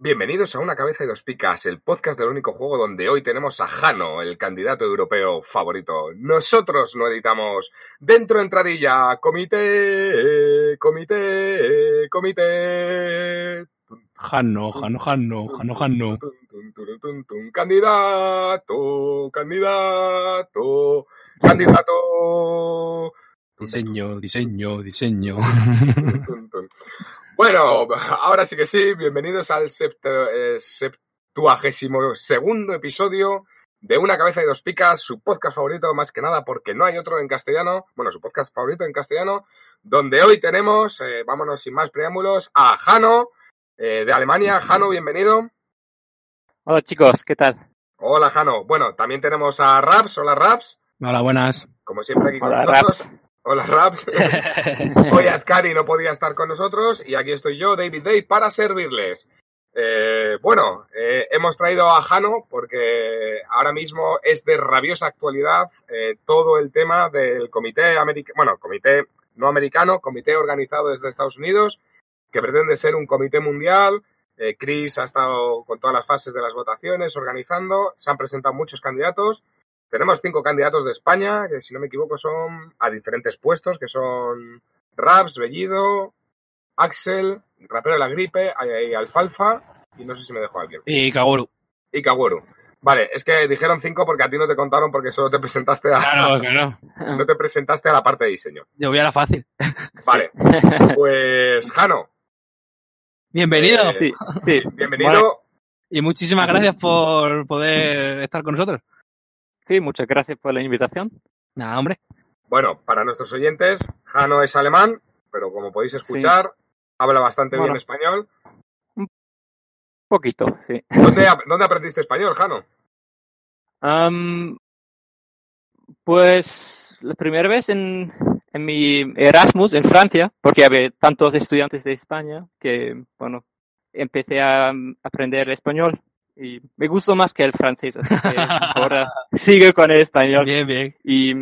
Bienvenidos a Una Cabeza y Dos Picas, el podcast del único juego donde hoy tenemos a Jano, el candidato europeo favorito. Nosotros no editamos dentro entradilla, comité, comité, comité. Jano, Jano, Jano, Jano, Jano. Candidato, candidato, candidato. Diseño, diseño, diseño. Bueno, ahora sí que sí, bienvenidos al eh, septuagésimo segundo episodio de Una Cabeza y Dos Picas, su podcast favorito más que nada porque no hay otro en castellano, bueno, su podcast favorito en castellano, donde hoy tenemos, eh, vámonos sin más preámbulos, a Jano eh, de Alemania. Jano, bienvenido. Hola chicos, ¿qué tal? Hola Jano. Bueno, también tenemos a Raps. Hola Raps. Hola, buenas. Como siempre aquí con Hola nosotros. Raps. Hola Raps. Hoy Azcari no podía estar con nosotros y aquí estoy yo, David Day, para servirles. Eh, bueno, eh, hemos traído a Jano porque ahora mismo es de rabiosa actualidad eh, todo el tema del comité americano, bueno, comité no americano, comité organizado desde Estados Unidos, que pretende ser un comité mundial. Eh, Chris ha estado con todas las fases de las votaciones organizando, se han presentado muchos candidatos. Tenemos cinco candidatos de España, que si no me equivoco son a diferentes puestos, que son Raps, Bellido, Axel, Rapero de la Gripe, Alfalfa, y no sé si me dejó alguien. Y Kaguru. Y Kaguru. Vale, es que dijeron cinco porque a ti no te contaron porque solo te presentaste a, Claro, claro. no te presentaste a la parte de diseño. Yo voy a la fácil. Vale, pues Jano, Bienvenido. Eh, Sí, sí. bienvenido. Bueno, Y muchísimas gracias por poder estar con nosotros. Sí, muchas gracias por la invitación. Nada, hombre. Bueno, para nuestros oyentes, Jano es alemán, pero como podéis escuchar, habla bastante bien español. Poquito, sí. ¿Dónde, ap- dónde aprendiste español, Jano? Pues la primera vez en, en mi Erasmus en Francia, porque había tantos estudiantes de España que, bueno, empecé a um, aprender español y me gustó más que el francés, así que ahora sigo con el español. Bien, bien. Y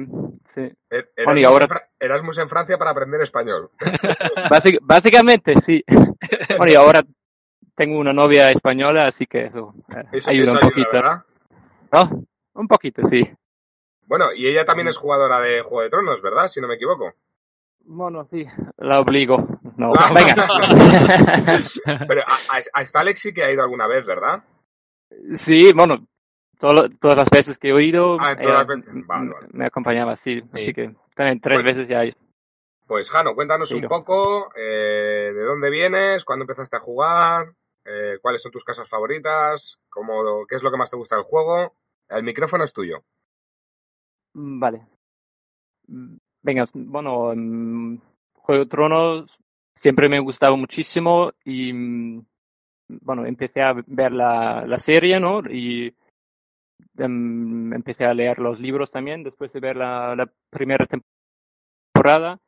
sí, Er- Bueno, y Erasmus, ahora- en Erasmus en Francia para aprender español. básic- básicamente sí. Bueno, y ahora tengo una novia española, así que eso eh, Eso, ayuda un poquito. ¿No? Un poquito, sí. Bueno, y ella también es jugadora de Juego de Tronos, ¿verdad? Si no me equivoco. Bueno, sí, la obligo. No, Ah. venga. Pero a, a- a que ha ido alguna vez, ¿verdad? Sí, bueno, todo- todas las veces que he oído, Ah, ella. Vale, vale. me acompañaba, sí. Sí. Así que también tres Bueno. veces ya. Pues Jano, cuéntanos un poco eh, de dónde vienes, cuándo empezaste a jugar, eh, cuáles son tus casas favoritas, cómo, qué es lo que más te gusta del juego. El micrófono es tuyo. Mm, Vale. Mm, Venga, bueno, mm, Juego de Tronos siempre me ha gustado muchísimo y, bueno, empecé a ver la, la serie, ¿no? Y em, empecé a leer los libros también después de ver la, la primera temporada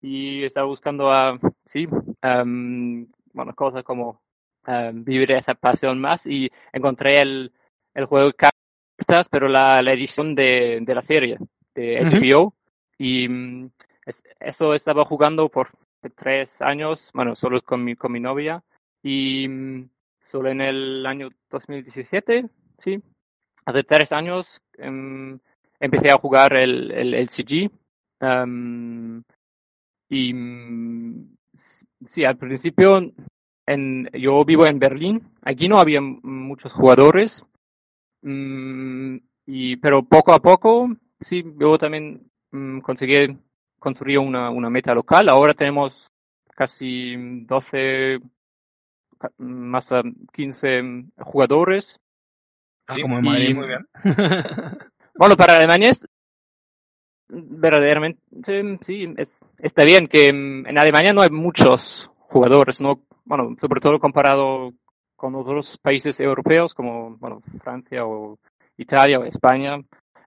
y estaba buscando a, sí, em, bueno, cosas como em, vivir esa pasión más y encontré el, el juego de cartas, pero la, la edición de, de la serie de. HBO y mm, es- eso estaba jugando por tres años, bueno, solo con mi, con mi novia y mm, solo en el año 2017, sí, hace tres años em, empecé a jugar el, el, el CG em, y mm, sí, al principio en, yo vivo en Berlín, aquí no había muchos jugadores, mm, y, pero poco a poco, sí, yo también conseguí construir una, una meta local. Ahora tenemos casi 12, ca- más a 15 jugadores. Ah, Sí, como en y- Madrid, muy bien. Bueno, para Alemania es verdaderamente sí, es, está bien que en Alemania no hay muchos jugadores, no, bueno, sobre todo comparado con otros países europeos como bueno, Francia o Italia o España,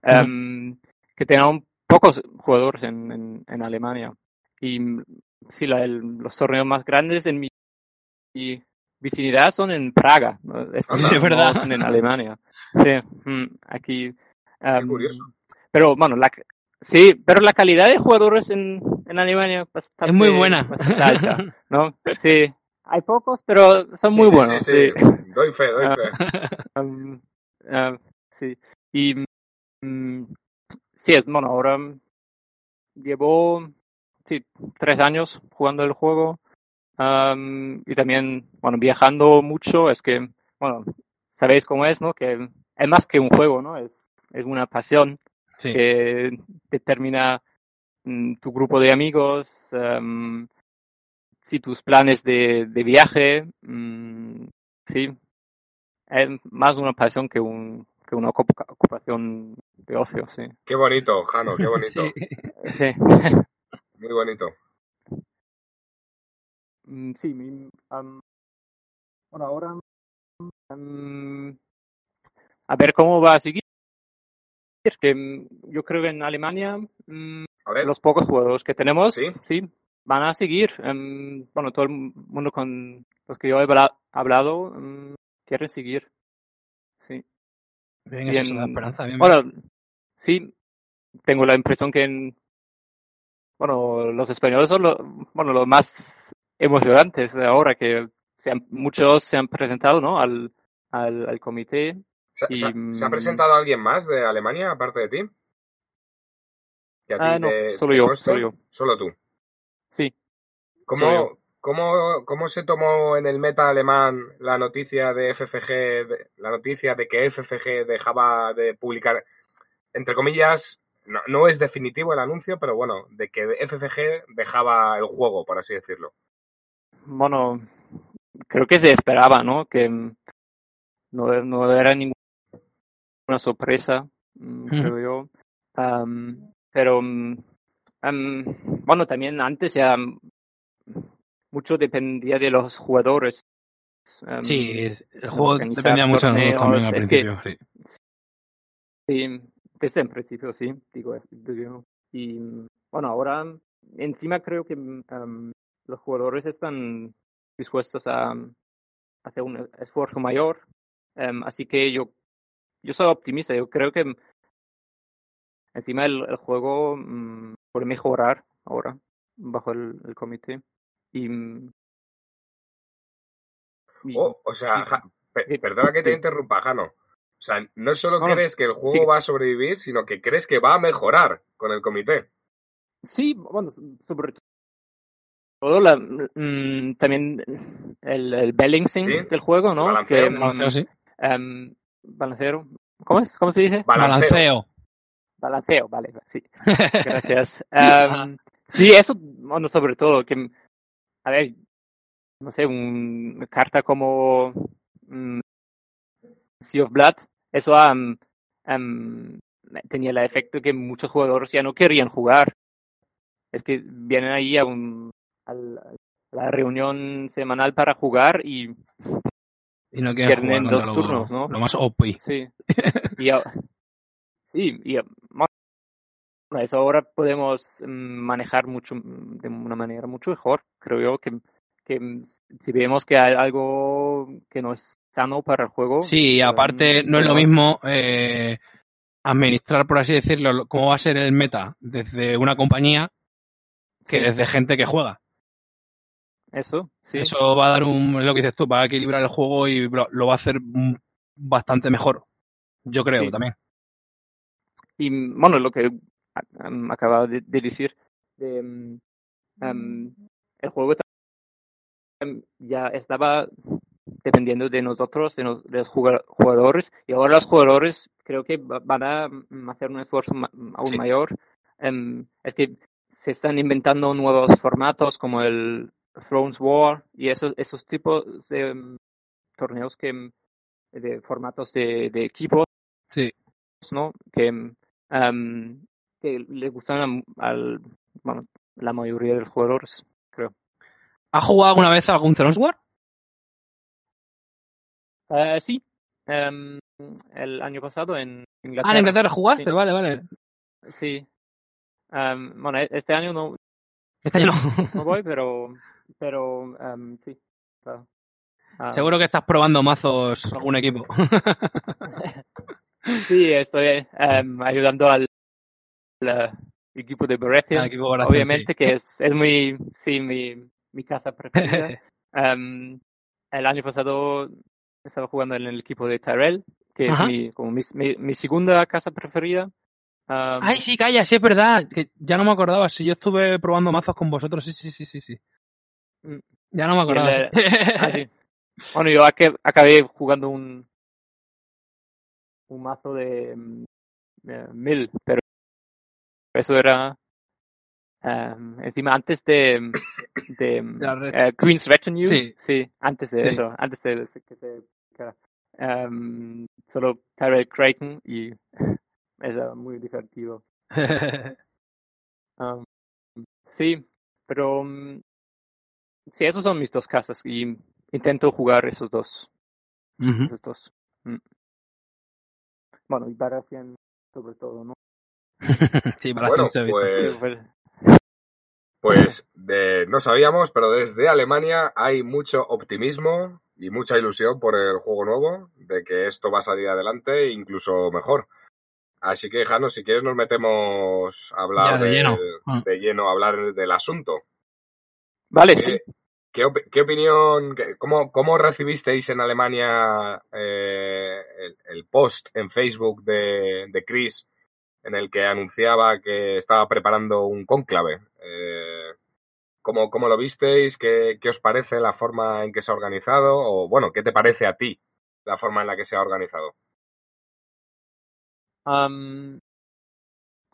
em, que tengan pocos jugadores en, en, en Alemania. Y sí, la- el- los torneos más grandes en mi, mi vicinidad son en Praga, ¿no? Es- Ah, no verdad. son en Alemania. Sí, mm, aquí. em, curioso. Pero bueno, la, sí, pero la calidad de jugadores en, en Alemania es bastante, Es muy buena. bastante alta, ¿no? Sí, hay pocos, pero son muy Sí, buenos. sí, Sí. Doy fe, doy Ah. fe. Um, ah, sí. Y mm, sí, es, bueno, ahora llevo sí, tres años jugando el juego am, y también, bueno, viajando mucho. Es que, bueno, sabéis cómo es, ¿no? Que es más que un juego, ¿no? Es, es una pasión Sí. que determina mm, tu grupo de amigos, am, sí, tus planes de, de viaje, mm, sí, es más una pasión que, un, que una ocupa- ocupación de ocio, sí. Qué bonito, Jano, qué bonito. Sí. Sí, Muy bonito. Mm, sí mi- am, bueno, ahora am, a ver cómo va a seguir. Es que mm, yo creo que en Alemania los pocos jugadores que tenemos, Sí. sí, van a seguir. Em, bueno, todo el mundo con los que yo he habla- hablado quieren seguir. Sí. Bien, eso da Bien. esperanza. Bien, bien. Bueno, sí, tengo la impresión que en, bueno, los españoles son lo, bueno, los más emocionantes ahora que se han- muchos se han presentado, ¿no? Al, al, al comité. ¿se, y, se- se ha mm, presentado alguien más de Alemania aparte de ti? ¿Que a ti Ah, no, te- solo te yo, solo yo. Solo tú. Sí. ¿Cómo, cómo, cómo se tomó en el meta alemán la noticia de FFG, de- la noticia de que FFG dejaba de publicar, entre comillas, no, no es definitivo el anuncio, pero bueno, de que FFG dejaba el juego, por así decirlo. Bueno, creo que se esperaba, ¿no? Que no, no era ninguna sorpresa, mm, creo yo. Am, pero, am, bueno, también antes ya mm, mucho dependía de los jugadores. Am, Sí, el juego dependía mucho de nosotros también al es que- sí. Sí, desde el principio, sí, digo. Y bueno, ahora encima creo que am, los jugadores están dispuestos a mm, hacer un esfuerzo mayor. Em, así que yo, yo soy optimista. Yo creo que mm, encima el, el juego mm, puede mejorar ahora bajo el, el comité. Y, y- Oh, o sea, sí. Ja- perdona que te Sí. interrumpa, Jano. O sea, no solo No, crees que el juego Sí. va a sobrevivir, sino que crees que va a mejorar con el comité. Sí, bueno, so- sobre todo la, mm, también el, el balancing Sí, del juego, ¿no? balanceo, Que, mm, Balanceo, sí. em, balancero. ¿Cómo es? ¿Cómo se dice? Balanceo. Balanceo. Balanceo, vale, sí. Gracias. Em, sí, eso, bueno, sobre todo, que, a ver, no sé, una carta como mm, Sea of Blood, eso tenía el efecto que muchos jugadores ya no querían jugar. Es que vienen ahí a, un, al- a la reunión semanal para jugar y Y no Pierden jugar dos contra lo- turnos, ¿no? Lo más OP. Sí. Y a- sí, y a- eso ahora podemos mm, manejar mucho mm, de una manera mucho mejor, creo yo, que, que mm, si vemos que hay algo que no es sano para el juego. Sí, em, aparte no es lo mismo eh, administrar, por así decirlo, lo- cómo va a ser el meta desde una compañía que Sí, desde gente que juega. Eso, sí. Eso va a dar un, lo que dices tú, va a equilibrar el juego y lo, lo va a hacer mm, bastante mejor. Yo creo Sí. también. Y mm, bueno, lo que am, acababa de, de decir, de, mm, el juego ya estaba dependiendo de nosotros, de, nos- de los juga- jugadores, y ahora los jugadores creo que va- van a mm, hacer un esfuerzo ma- aún Sí. mayor. Em, es que se están inventando nuevos formatos como el Thrones War y esos, esos tipos de mm, torneos que mm, de formatos de, de equipos Sí. ¿no? Que, em, que le gustan a, al, bueno, la mayoría de los jugadores, creo. ¿Has jugado alguna vez algún Thrones War? Eh, sí, em, el año pasado en Inglaterra. Ah, en Inglaterra jugaste, Sí. vale, vale. Sí. Em, bueno, e- este año no, Este año no. no voy, pero, pero em, sí. claro. Ah, Seguro que estás probando mazos algún equipo. Sí, estoy em, ayudando al, al, equipo de equipo Brescia, Obviamente que es, es muy, sí, mi, mi casa preferida. Em, el año pasado estaba jugando en el equipo de Tyrell, que es mi, como mi, mi, mi segunda casa preferida. Um, Ay, sí, calla, sí, es verdad. Que ya no me acordaba. Si yo estuve probando mazos con vosotros, sí, sí, sí, sí, sí. Ya no me el, acordaba. sí. ah, sí. Bueno, yo aca- acabé jugando un, un mazo de eh, mil, pero eso era em, encima antes de, de eh, Queen's Retinue. Sí. antes de Sí. eso, antes de que se em, solo Tyrell Creighton y era muy divertido. Um, sí, pero mm, sí, esos son mis dos casas y intento jugar esos dos. Esos dos. Mm. Bueno, y Baratheon sobre todo, ¿no? sí, para Bueno, se ha visto. pues, Pues, de- no sabíamos, pero desde Alemania hay mucho optimismo y mucha ilusión por el juego nuevo, de que esto va a salir adelante, incluso mejor. Así que, Jano, si quieres nos metemos a hablar Ya, de lleno. De lleno, a hablar del asunto. Vale, sí. ¿Qué, qué opi- qué opinión, qué- cómo, cómo recibisteis en Alemania eh, el, el post en Facebook de, de Chris en el que anunciaba que estaba preparando un cónclave? Eh, ¿cómo, cómo lo visteis? ¿Qué, ¿Qué os parece la forma en que se ha organizado? O bueno, ¿qué te parece a ti la forma en la que se ha organizado?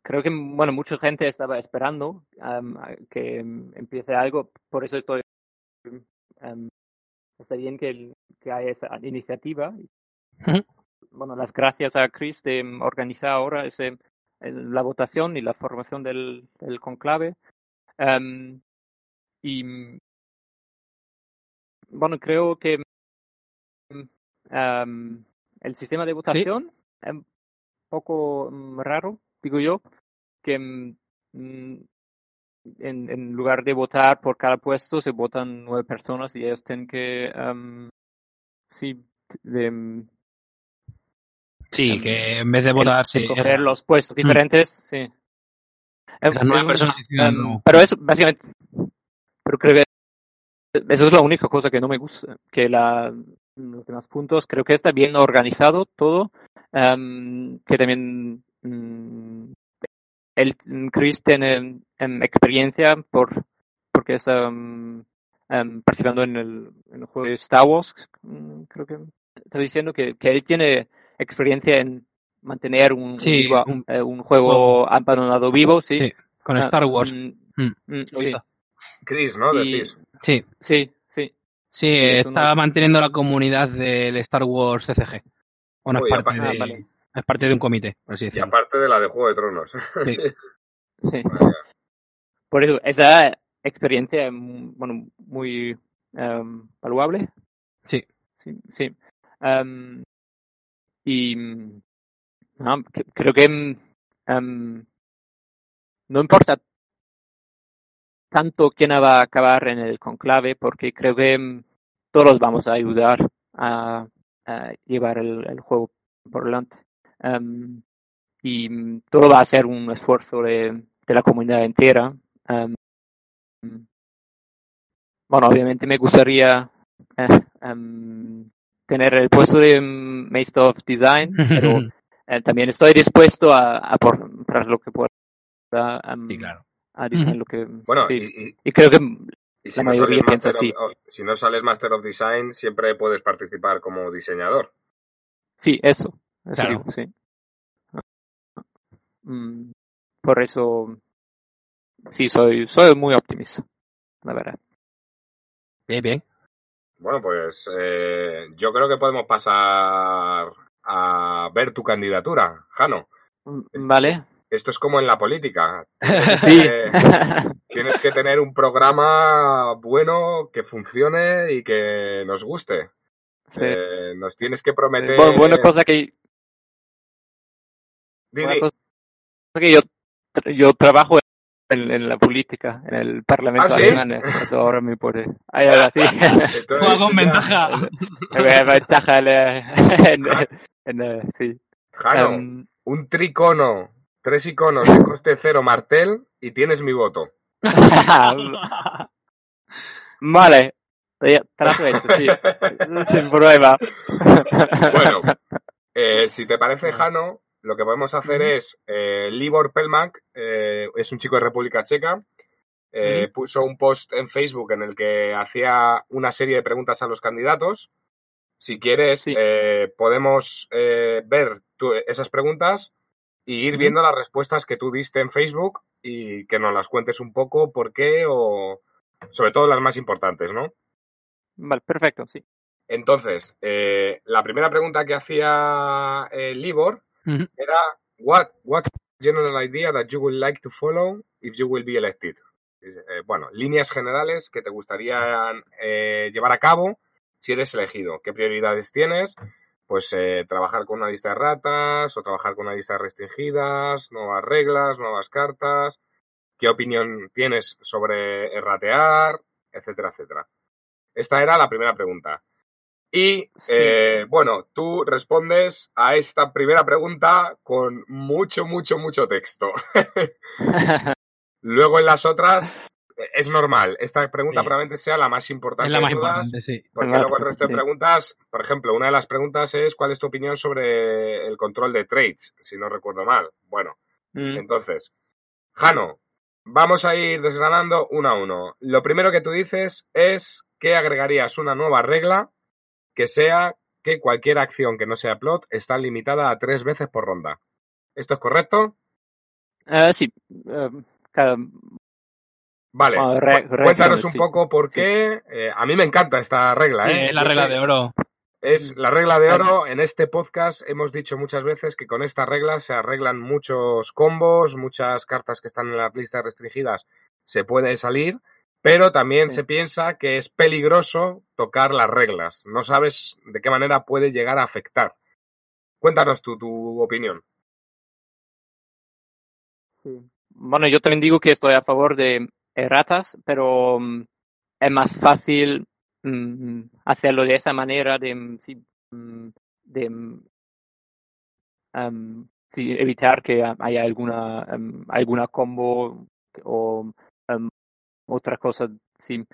Creo que, bueno, mucha gente estaba esperando a que em, empiece algo, por eso estoy. am, está bien que, que haya esa iniciativa. Bueno, las gracias a Chris de organizar ahora ese, la votación y la formación del, del conclave. Am, y bueno, creo que el sistema de votación es un poco mm, raro, digo yo, que mm, mm, en, en lugar de votar por cada puesto se votan nueve personas y ellos tienen que, am, sí, de, mm, Sí, em, que en vez de votar, sí. escoger los puestos diferentes, sí. Esas Em, nueve personas em, no. pero eso, básicamente, pero creo que eso es la única cosa que no me gusta, que la, los demás puntos, creo que está bien organizado todo, em, que también el Chris tiene em, experiencia por porque está em, em, participando en el, en el juego de Star Wars, mm, creo que estaba diciendo que, que él tiene experiencia en mantener un, un Sí, viva- un- un, eh, un juego abandonado vivo, sí. Sí, con Ah, Star Wars. mm, Mm, mm, lo sí. hizo. Chris, ¿no? Decís. Sí, Sí, sí. sí, es está manteniendo la comunidad del Star Wars CCG. Uy, parte, ah, de, vale. Es parte de un comité, por así Y decirlo. aparte de la de Juego de Tronos. Sí. Por eso, esa experiencia, mm, bueno, muy em, valuable. Sí. Sí, sí. Em, y creo que em, no importa tanto quién va a acabar en el conclave, porque creo que todos vamos a ayudar a, a llevar el, el juego por delante. Em, y todo va a ser un esfuerzo de, de la comunidad entera. Em, bueno, obviamente me gustaría eh, em, tener el puesto de Master of Design, pero eh, también estoy dispuesto a, a por, lo que pueda Sí, claro. a diseñar lo que Bueno, sí. y, y- y creo que y si La no mayoría sales piensa of- o- si no sales Master of Design, siempre puedes participar como diseñador. sí, eso, Claro. sí. Mm, por eso sí soy soy muy optimista, la verdad. Bien, bien. Bueno, pues eh, yo creo que podemos pasar a ver tu candidatura, Jano. Mm, Vale. Esto es como en la política. Sí. Eh, tienes que tener un programa bueno, que funcione y que nos guste. Sí. Eh, nos tienes que prometer... Bueno, buena cosa que Una cosa que yo, yo trabajo en, en la política, en el Parlamento ¿Ah, sí? alemán, eh, eso ahora me puede. Ay, ahora sí. Con ventaja. Ventaja en, eh, en, en, sí. Jano, Em, un tricono, tres iconos de coste cero martel y tienes mi voto. vale. Trato hecho, sí. Sin prueba. Bueno, eh, si te parece, Jano, lo que podemos hacer es, eh, Libor Pelmak, eh, es un chico de República Checa, eh, puso un post en Facebook en el que hacía una serie de preguntas a los candidatos. Si quieres, Sí. eh, podemos ver tu- esas preguntas y ir viendo las respuestas que tú diste en Facebook y que nos las cuentes un poco por qué o sobre todo las más importantes, ¿no? Vale, perfecto, sí. Entonces, eh, la primera pregunta que hacía eh, Libor Era what what general idea that you would like to follow if you will be elected. Eh, bueno, líneas generales que te gustaría eh, llevar a cabo si eres elegido. ¿Qué prioridades tienes? Pues eh, trabajar con una lista de ratas o trabajar con una lista de restringidas, nuevas reglas, nuevas cartas. ¿Qué opinión tienes sobre erratear? Etcétera, etcétera. Esta era la primera pregunta. Y Sí. eh, bueno, tú respondes a esta primera pregunta con mucho, mucho, mucho texto. Luego en las otras es normal. Esta pregunta Sí. probablemente sea la más importante Es la de más todas, importante, sí. porque luego el resto de sí. preguntas, por ejemplo, una de las preguntas es ¿cuál es tu opinión sobre el control de trades? Si no recuerdo mal. Bueno, Mm, entonces, Jano, vamos a ir desgranando uno a uno. Lo primero que tú dices es que agregarías una nueva regla que sea que cualquier acción que no sea plot está limitada a tres veces por ronda. ¿Esto es correcto? eh, sí. eh, cada- Vale. Re- Cuéntanos un sí. poco por qué. eh, a mí me encanta esta regla. Sí, ¿eh? es la regla de oro. Es la regla de oro. En este podcast hemos dicho muchas veces que con esta regla se arreglan muchos combos, muchas cartas que están en las listas restringidas se puede salir, pero también Sí. se piensa que es peligroso tocar las reglas. No sabes de qué manera puede llegar a afectar. Cuéntanos tú tu opinión. Sí. Bueno, yo también digo que estoy a favor de erratas, pero mm, es más fácil mm, hacerlo de esa manera de, mm, sí, de sí, evitar que haya alguna alguna combo o otra cosa. Sí.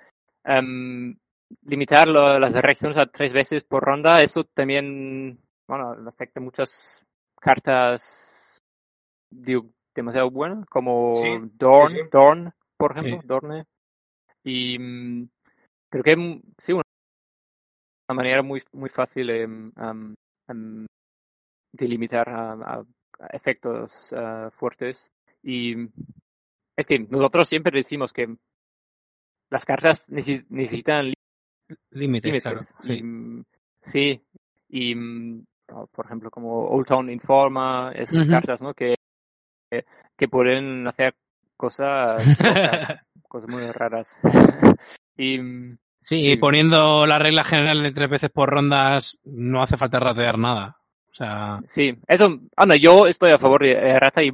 Em, limitar lo- las reacciones a tres veces por ronda, eso también bueno, afecta muchas cartas digo, demasiado buenas, como Sí, Dorn, sí, sí. Dorn, por ejemplo, Sí. Dorne. Y mm, creo que mm, sí, una una manera muy, muy fácil am, de limitar a, a- a efectos ah, fuertes. Y es que nosotros siempre decimos que las cartas necesi- necesitan Límites, claro. Y, Sí. mm, sí, y mm, ah, por ejemplo como Old Town Informa, esas cartas, ¿no? Que, que pueden hacer cosas locas, cosas muy raras. y Sí, Sí. y poniendo la regla general de tres veces por rondas, no hace falta ratear nada. O sea, sí, eso, Ana, yo estoy a favor de errata y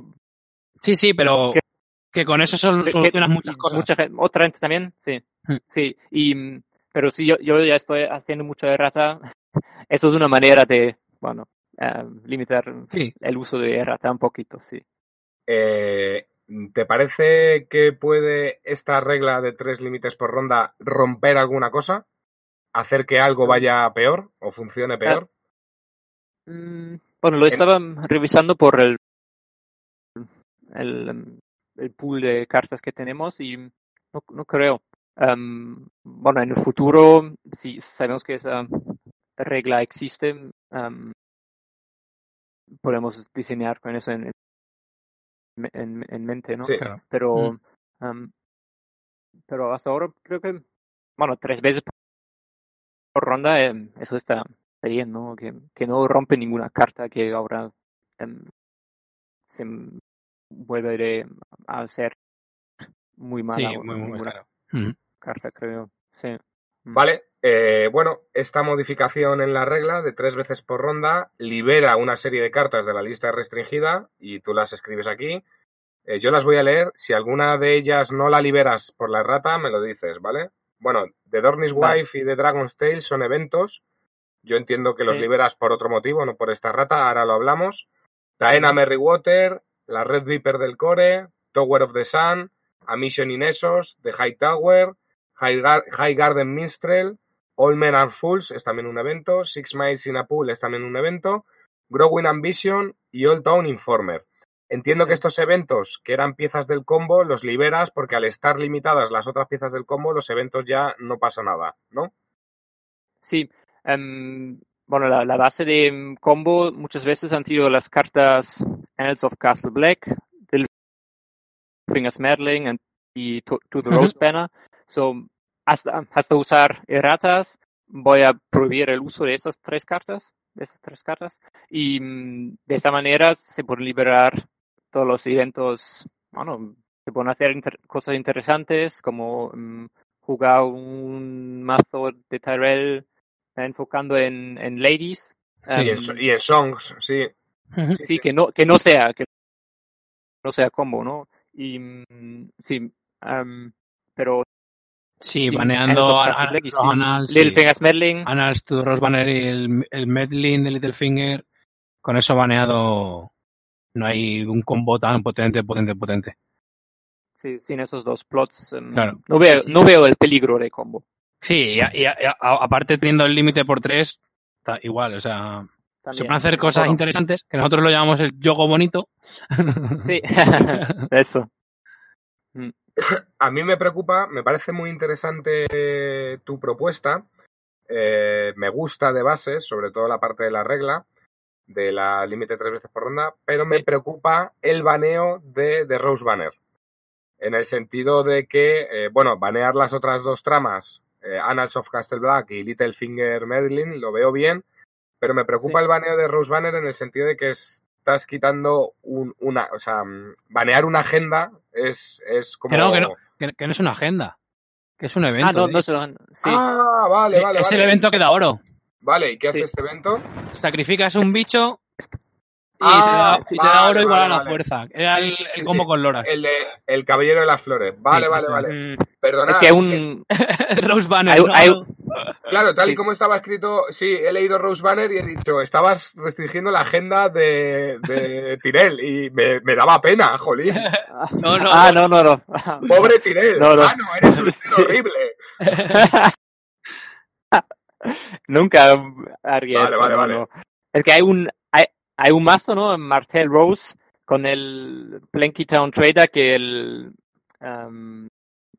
sí, sí, pero Que- que con eso sol- que- solucionas que- muchas cosas. Mucha gente, otra gente también, sí. Hmm. Sí, y, pero sí, yo, yo ya estoy haciendo mucho errata. Eso es una manera de, bueno, eh, limitar Sí. el uso de errata un poquito, sí. Eh, ¿Te parece que puede esta regla de tres límites por ronda romper alguna cosa? ¿Hacer que algo vaya peor o funcione peor? Mm, Bueno, lo estaba revisando por el, el, em, el pool de cartas que tenemos y no, no creo. Em, bueno, en el futuro, si sabemos que esa regla existe, em, podemos diseñar con eso en, en, en mente, ¿no? Sí. Claro. Pero, Mm. em, pero hasta ahora creo que, bueno, tres veces por ronda, em, eso está bien, ¿no? Que, que no rompe ninguna carta que ahora em, se vuelve de- a ser muy mala. Sí, o muy, muy. Mm. carta, creo. Sí. Mm. Vale, eh, bueno, esta modificación en la regla de tres veces por ronda libera una serie de cartas de la lista restringida y tú las escribes aquí. Eh, yo las voy a leer. Si alguna de ellas no la liberas por la errata, me lo dices, ¿vale? Bueno, The Dornish Vale. Wife y The Dragon's Tale son eventos. Yo entiendo que los liberas por otro motivo, no por esta rata. Ahora lo hablamos. Taena Merrywater, la Red Viper del Core, Tower of the Sun, A Mission in Essos, The High Tower, High, Gar- High Garden Minstrel, All Men Are Fools es también un evento, Six Miles in a Pool es también un evento, Growing Ambition y Old Town Informer. Entiendo Sí. que estos eventos, que eran piezas del combo, los liberas porque al estar limitadas las otras piezas del combo, los eventos ya no pasa nada, ¿no? Sí, em, bueno, la, la base de em, combo muchas veces han sido las cartas Annals of Castle Black, del Fingers Merlin and- y To, to the. Rose Banner. So, hasta, hasta usar erratas, voy a prohibir el uso de esas tres cartas, de esas tres cartas, y mm, de esa manera se pueden liberar todos los eventos, bueno, se pueden hacer inter- cosas interesantes como mm, jugar un mazo de Tyrell enfocando en, en ladies. Sí, Y en, Em, y en Songs, sí. Sí, que no, que no sea, que no sea combo, ¿no? Y mm, sí, em, pero Sí, Sí, baneando a- a- los sí. Sí. Y el, el Medlin de Littlefinger. Con eso baneado no hay un combo tan potente, potente, potente. sí, sin esos dos plots, em, Claro. no veo, no veo el peligro de combo. Sí, y, a- y a- y a- aparte teniendo el límite por tres, está igual, o sea, se También. pueden hacer cosas Bueno, interesantes, que nosotros lo llamamos el yogo bonito. Sí, eso. A mí me preocupa, me parece muy interesante tu propuesta. eh, me gusta de base, sobre todo la parte de la regla, de la límite tres veces por ronda, pero me preocupa el baneo de, de Rose Banner. En el sentido de que, eh, bueno, banear las otras dos tramas, eh, Annals of Castle Black y Littlefinger Medlin, lo veo bien, pero me preocupa Sí. el baneo de Rose Banner en el sentido de que estás quitando un- una, o sea, mm, banear una agenda es, es como... Que no, que no, que, que no es una agenda, que es un evento. Ah, no, ¿eh? no se lo han- Sí, Ah, vale, vale, es vale. el evento que da oro. Vale, ¿y qué hace Sí. este evento? Sacrificas un bicho Ah, te da, y te da vale, oro igual vale, a la vale. fuerza. Era el, sí, sí, el combo sí. con Loras. El de El Caballero de las Flores. Vale, Sí, vale, vale. Mm, Perdona. es que un, Rose Banner. hay, ¿no? hay- Claro, tal y como estaba escrito, sí, he leído Rose Banner y he dicho, estabas restringiendo la agenda de, de Tirel y me, me daba pena, jolín. No, no, ah, no, no, no. Pobre Tirel. No, no. Ah, no, eres un horrible. Nunca haría Vale, eso. vale, vale. Es que hay un, hay, un mazo, ¿no? Martel Rose con el Planky Town Trader que el um,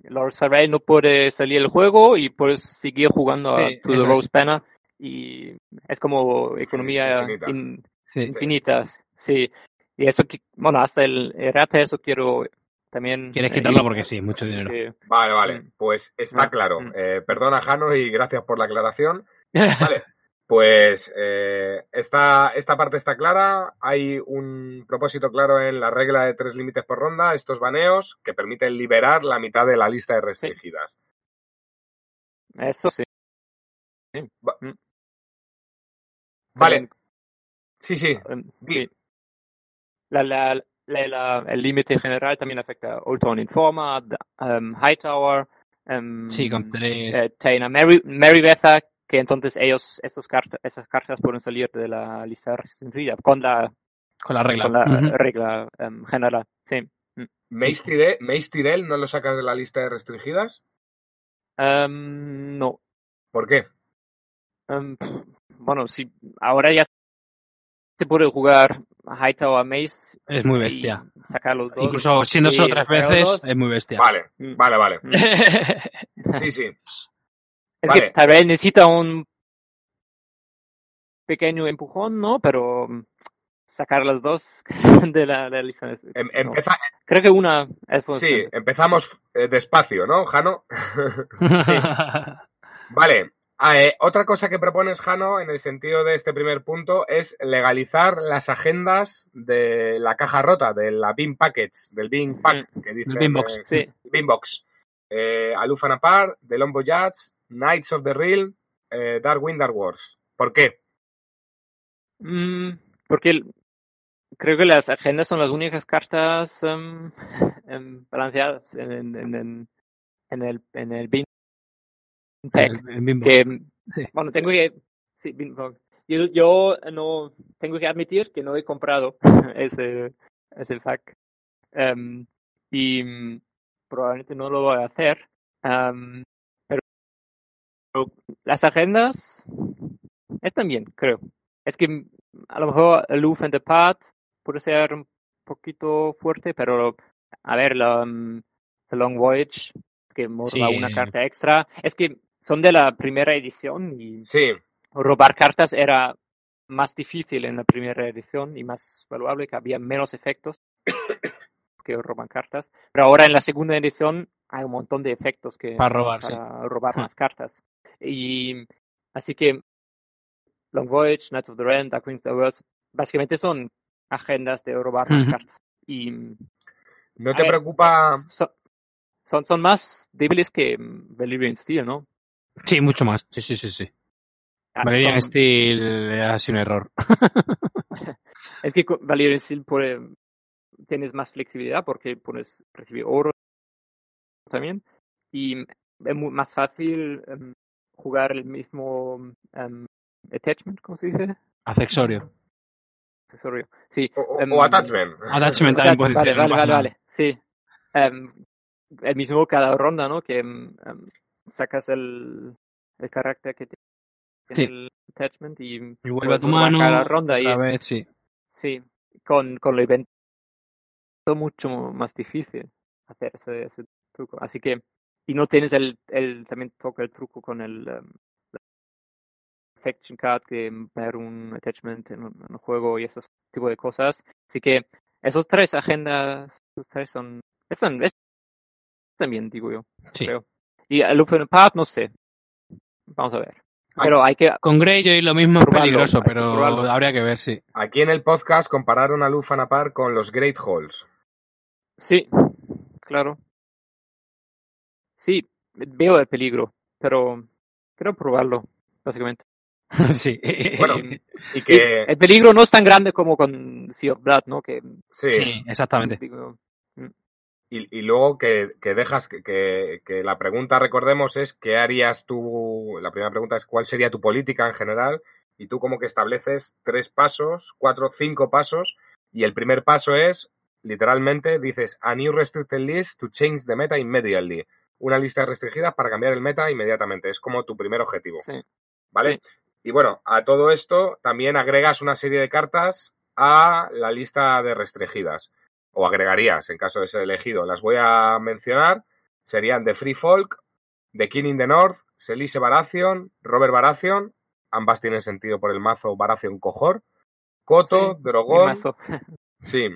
Lord Sarray no puede salir del juego y puedes seguir jugando a To the. Rose Banner y es como economía infinita. in- Sí. infinitas. Sí. Y eso, que- bueno, hasta el errata eso quiero también. Quieres quitarlo porque sí, mucho dinero. Vale, vale. Mm. Pues está Ah, claro. mm. Eh, perdona, Jano, y gracias por la aclaración. Vale, pues eh, esta, esta parte está clara. Hay un propósito claro en la regla de tres límites por ronda, estos baneos, que permiten liberar la mitad de la lista de restringidas. Eso sí. Vale, También, sí, sí. sí. La, la, la- la- el límite general también afecta Old Town Informa, em, Hightower, em, Sí, con tres. eh, Taina Mary, Merryweather, que entonces ellos, esos cartas, esas cartas pueden salir de la lista restringida con la, con la regla. con la Ujú. regla em, general. Sí. Mace Tyrell- Mace Tyrell no lo sacas de la lista de restringidas. Em, no. ¿Por qué? Em, bueno, sí, ahora ya se puede jugar Hightower Mace Es muy bestia. sacar los dos. Incluso siendo Sí, solo tres veces, dos. es muy bestia. Vale, Mm. vale, vale. Mm. Sí, sí. Es Vale. que Tyrell necesita un pequeño empujón, ¿no? Pero mm, sacar las dos de la, de la lista. Em- no. Creo que una es sí, empezamos eh, despacio, ¿no, Jano? Sí. Vale. Ah, eh, otra cosa que propones, Jano, en el sentido de este primer punto, es legalizar las agendas de la caja rota, de la Bean Package, del Bean Pack, que dice. Bean Box. Sí. Bean Box. Eh, Alufan Apart, The Lombo Knights of the Realm, eh, Dark Wind, Dark Wars. ¿Por qué? Mm, porque el- creo que las agendas son las únicas cartas em, balanceadas en, en, en, en- en el en el bin pack. Que Sí. bueno tengo que sí, bin pack. yo, yo no tengo que admitir que no he comprado ese ese pack Em, y mm, probablemente no lo voy a hacer las agendas están bien, creo. Es que a lo mejor el Louvre and the Path puede ser un poquito fuerte, pero a ver, la, mm, The Long Voyage, que morda Sí. una carta extra, es que son de la primera edición y Sí, robar cartas era más difícil en la primera edición y más valuable, que había menos efectos que roban cartas. Pero ahora en la segunda edición hay un montón de efectos que Para robar, sí. para robar las cartas. Y así que Long Voyage, Knights of the Realm, Dark Queen of the Worlds, básicamente son agendas de robar las Ujú. cartas. Y ¿no A te ver, preocupa? son, son, son más débiles que mm, Valerian Steel, ¿no? Sí, mucho más. Sí, sí, sí, sí. Ah, Valerian con- Steel ha sido un error. Es que con Valerian Steel puede- tienes más flexibilidad porque puedes recibir oro también y es mu- más fácil em, jugar el mismo em, attachment, ¿cómo se dice? Accesorio. Accesorio. Sí. O, o- em, o attachment. Attachment también puede Vale, vale, vale, vale. Sí. El mismo cada ronda, ¿no? Que sacas el, el carácter que tiene Sí. el attachment y, Y vuelve a tu mano. cada ronda y vez, sí. Sí, con, con el evento mucho más difícil hacer ese, ese truco. Así que, y no tienes el, el también toca el truco con el um, la affection card que ver un attachment en un, en un juego y esos tipo de cosas. Así que esos tres agendas, esos tres son, están, están bien, digo yo. sí. creo. Y el Open Path, no sé. Vamos a ver. Ay, Pero hay que, Con Greyjoy lo mismo es peligroso, pero habría que ver, sí. Aquí en el podcast compararon a Lufanapar con los Great Halls. Sí, claro. Sí, veo el peligro, pero quiero probarlo, básicamente. sí. Bueno, Y- que, el peligro no es tan grande como con Sea of Blood, ¿no? Que, sí, sí, exactamente. digo, Y, y luego que, que dejas que, que- que la pregunta, recordemos, es ¿qué harías tú? La primera pregunta es ¿cuál sería tu política en general? Y tú como que estableces tres pasos, cuatro, cinco pasos, y el primer paso es, literalmente, dices a new restricted list to change the meta immediately. Una lista restringida para cambiar el meta inmediatamente. Es como tu primer objetivo. sí, ¿Vale? Y bueno, a todo esto también agregas una serie de cartas a la lista de restringidas. O agregarías, en caso de ser elegido. Las voy a mencionar. Serían The Free Folk, The King in the North, Selise Baratheon, Robert Baratheon. Ambas tienen sentido por el mazo Baratheon Cojor. Coto, Sí, mazo. Sí.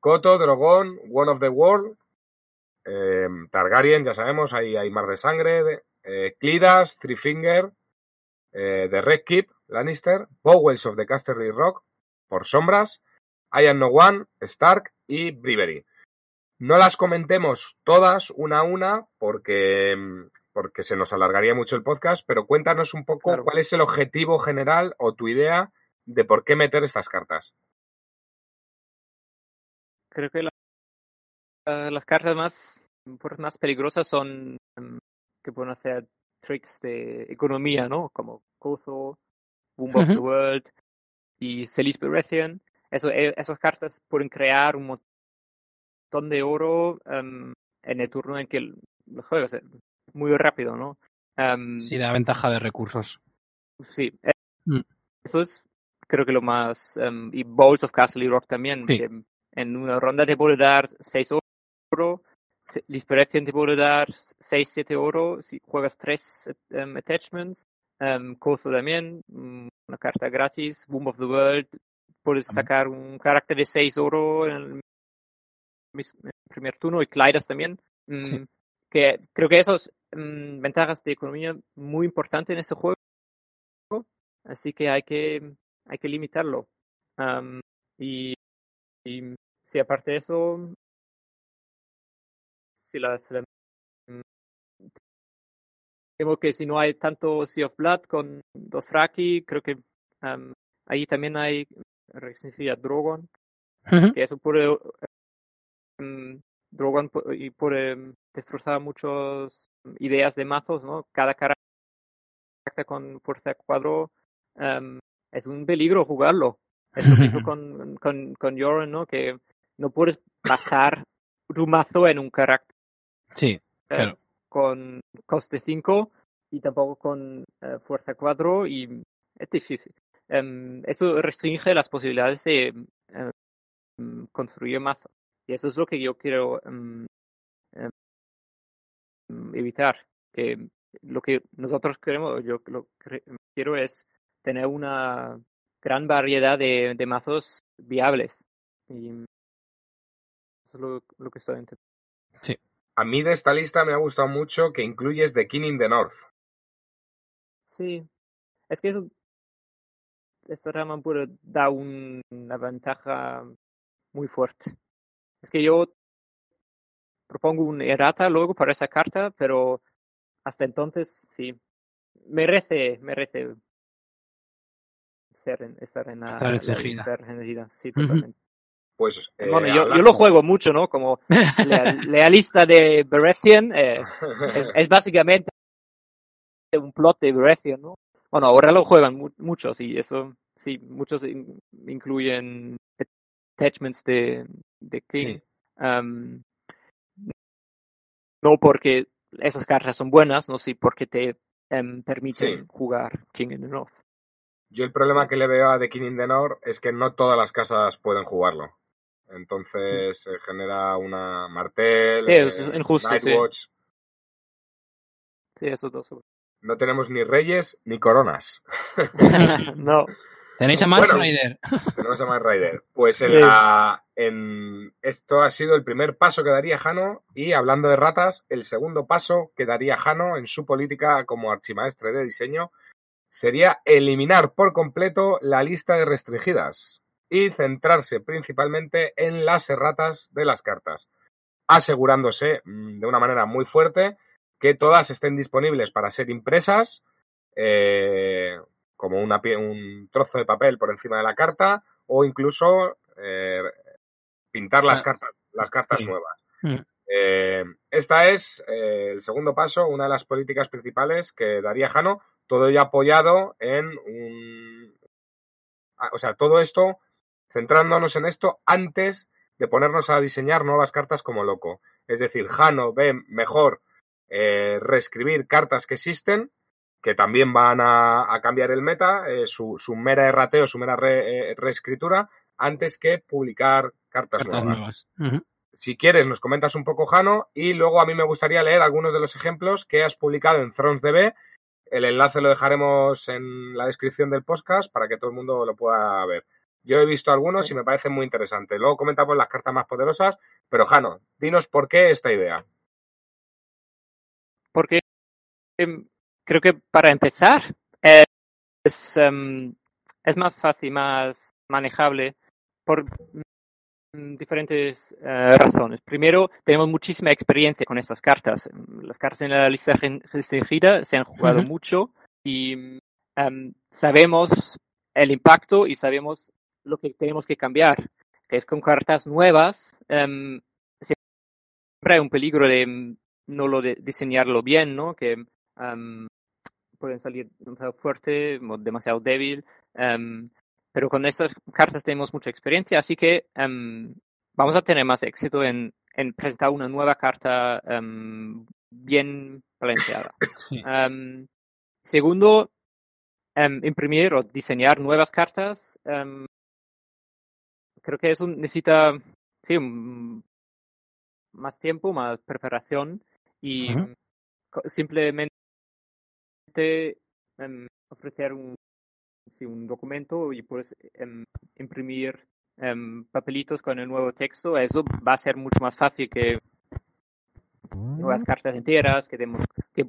Coto, Drogon, One of the World, eh, Targaryen, ya sabemos, ahí hay Mar de Sangre, de- eh, Clidas, Threefinger, eh, The Red Keep, Lannister, Bowels of the Casterly Rock, por sombras, I Am No One, Stark y Bribery. No las comentemos todas una a una porque, porque se nos alargaría mucho el podcast, pero cuéntanos un poco Claro. cuál es el objetivo general o tu idea de por qué meter estas cartas. Creo que la- eh, las cartas más, más peligrosas son em, que pueden hacer tricks de economía, ¿no? Como Kozo, Boom of the. World y Celis Baratheon. Eso, eh, esas cartas pueden crear un montón de oro em, en el turno en que lo juegas. eh, Muy rápido, ¿no? Em, Sí, da ventaja de recursos. Sí, eh, Mm. eso es creo que lo más... y Bowls of Castle Rock también, Sí. que en una ronda te puede dar 6 oro, se- Lisperación te puede dar 6, 7 oro, si juegas 3 attachments, um, Cozo también, mm, una carta gratis, Boom of the World, puedes sacar un carácter de 6 oro en el en el primer turno y Clydas también. Mm, Sí. Que creo que esos mm, ventajas de economía muy importantes en ese juego así que hay que hay que limitarlo y, y si aparte de eso si la, si la- mm, temo que si no hay tanto Sea of Blood con Dothraki creo que am, ahí también hay resistencia Drogon Ujú. que eso puede mm, Drogon pu- y puede mm, destrozar muchas ideas de mazos, ¿no? Cada carácter con fuerza cuadro em, es un peligro jugarlo. Es lo mismo con, con, con Yoren, ¿no? Que no puedes pasar tu mazo en un carácter Sí, claro. con coste 5 y tampoco con eh, fuerza 4 y es difícil. Em, eso restringe las posibilidades de em, construir mazo. Y eso es lo que yo quiero em, evitar. Que lo que nosotros queremos, yo lo que quiero es tener una gran variedad de, de mazos viables. Y eso es lo, lo que estoy intentando. Sí. A mí de esta lista me ha gustado mucho que incluyes The King in the North. Sí, es que eso, esta rama pura da un- una ventaja muy fuerte. Es que yo propongo un errata luego para esa carta, pero hasta entonces sí, merece, merece ser en, estar en la, Estar la lista restringida, sí, totalmente. Pues eh, bueno, yo, hablas- yo lo juego mucho, ¿no? Como lea- lealista de Baratheon, eh, es, es básicamente un plot de Baratheon, ¿no? Bueno, ahora lo juegan mu- muchos y eso, sí, muchos in- incluyen attachments de, de King. Sí. Um, no porque esas cartas son buenas, no sí porque te em, permiten Sí. jugar King in the North. Yo el problema que le veo a The King in the North es que no todas las casas pueden jugarlo. Entonces se genera una Martel, Sí, es eh, injusto. Nightwatch. Sí, esos dos. No tenemos ni reyes ni coronas. no, Tenéis a Max Bueno. Rider. Tenemos a Matt Rider. Pues en Sí. la, en, esto ha sido el primer paso que daría Jano y hablando de ratas, el segundo paso que daría Jano en su política como archimaestre de diseño sería eliminar por completo la lista de restringidas y centrarse principalmente en las erratas de las cartas, asegurándose mm, de una manera muy fuerte que todas estén disponibles para ser impresas, eh, como una pie- un trozo de papel por encima de la carta, o incluso eh, pintar las Ah, cartas, las cartas nuevas. Mm. Eh, esta es eh, el segundo paso, una de las políticas principales que daría Jano, todo ello apoyado en un... ah, O sea, todo esto centrándonos en esto antes de ponernos a diseñar nuevas cartas como loco. Es decir, Jano ve mejor eh, reescribir cartas que existen, que también van a, a cambiar el meta, eh, su, su mera errateo, su mera re- eh, reescritura, antes que publicar cartas, Cartas nuevas. Si quieres, nos comentas un poco, Jano, y luego a mí me gustaría leer algunos de los ejemplos que has publicado en ThronesDB. El enlace lo dejaremos en la descripción del podcast para que todo el mundo lo pueda ver. Yo he visto algunos Sí. y me parecen muy interesantes. Luego comentamos las cartas más poderosas, pero Jano, dinos por qué esta idea. porque em, creo que para empezar eh, es, em, es más fácil, más manejable por mm, diferentes eh, razones. Primero, tenemos muchísima experiencia con estas cartas. Las cartas en la lista restringida se han jugado mucho y em, sabemos el impacto y sabemos lo que tenemos que cambiar. Que es con cartas nuevas, em, siempre hay un peligro de mm, no lo de diseñarlo bien, ¿no? Que em, pueden salir demasiado fuerte o demasiado débil. em, pero con estas cartas tenemos mucha experiencia, así que em, vamos a tener más éxito en, en presentar una nueva carta em, bien planteada. Sí. Em, segundo, em, imprimir o diseñar nuevas cartas. Creo que eso necesita sí, un- más tiempo, más preparación y simplemente em, ofrecer un, sí, un documento y pues em, imprimir em, papelitos con el nuevo texto. Eso va a ser mucho más fácil que nuevas cartas enteras, que tenemos que,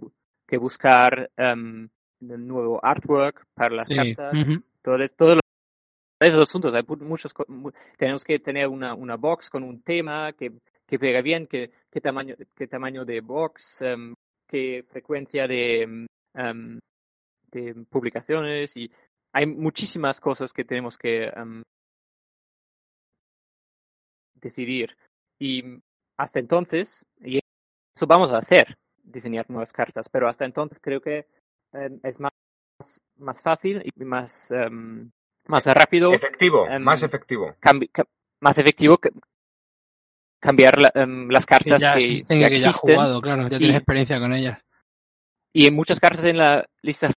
que buscar el nuevo artwork para las Sí. cartas Ujú. todos, todos los- esos asuntos. Hay muchos, tenemos que tener una, una box con un tema que, que pega bien, que, qué, tamaño, qué tamaño de box, em, qué frecuencia de, em, de publicaciones y hay muchísimas cosas que tenemos que em, decidir. Y hasta entonces, y eso vamos a hacer, diseñar nuevas cartas, pero hasta entonces creo que es más, más fácil y más, em, más rápido, Efectivo, em, más efectivo. cambi- ca- más efectivo que cambiar la- em, las Que cartas ya que, existen que y que ya has existen. jugado, claro. Ya y- tienes experiencia con ellas. y en muchas cartas en la lista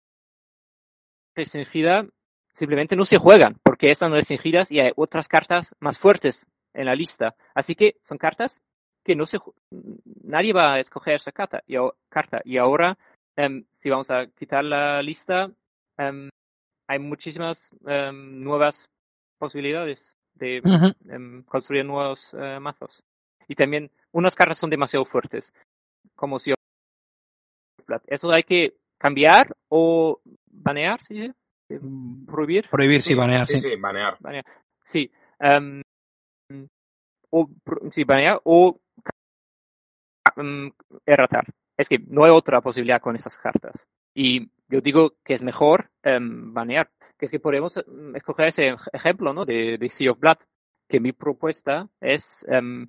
restringida simplemente no se juegan porque están restringidas y hay otras cartas más fuertes en la lista. Así que son cartas que no se nadie va a escoger esa carta y, carta. y ahora em, si vamos a quitar la lista em, hay muchísimas em, nuevas posibilidades de construir nuevos eh, mazos y también unas cartas son demasiado fuertes como si eso hay que cambiar o banear ¿sí? prohibir prohibir sí, banear sí sí, banear. sí o sí banear o erratar. Es que no hay otra posibilidad con esas cartas. Y yo digo que es mejor um, banear. Que que podemos mm, escoger ese ejemplo ¿no? de, de Sea of Blood. Que mi propuesta es um,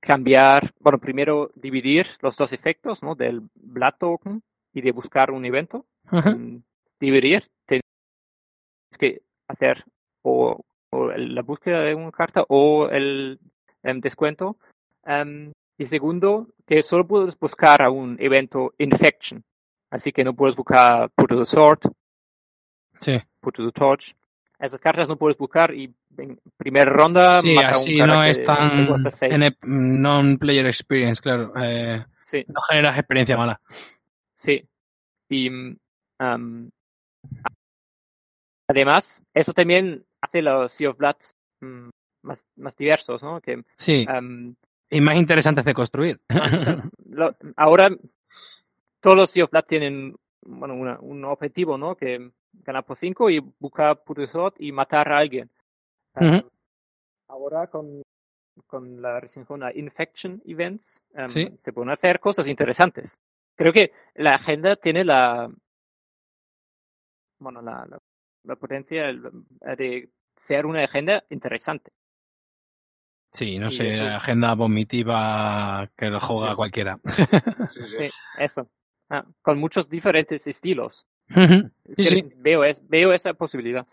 cambiar, bueno, primero dividir los dos efectos ¿no? del Blood Token y de buscar un evento. Um, dividir, tienes que hacer o, o, la búsqueda de una carta o el descuento. Um, y segundo, que solo puedes buscar a un evento Infection. Así que no puedes buscar Put to the Sword, sí. Put to the Torch. Esas cartas no puedes buscar y en primera ronda sí, así no es tan non-player experience, claro. Eh, sí. No generas experiencia mala. Sí. Y um, además, eso también hace los Sea of Blood um, más, más diversos, ¿no? Que, sí. Um, y más interesantes de construir. ahora todos los Sea of Blood tienen bueno, una, un objetivo, ¿no? Que ganar por 5 y buscar Purusot y matar a alguien. Uh -huh. Ahora con, con la a Infection Events um, sí. se pueden hacer cosas interesantes. Creo que la agenda tiene la bueno la, la, la potencia de ser una agenda interesante. Sí, no sé, eso... agenda vomitiva que lo juega Sí. cualquiera. Sí, sí. Sí, eso. Ah, con muchos diferentes estilos. Sí. Veo, es, veo esa posibilidad.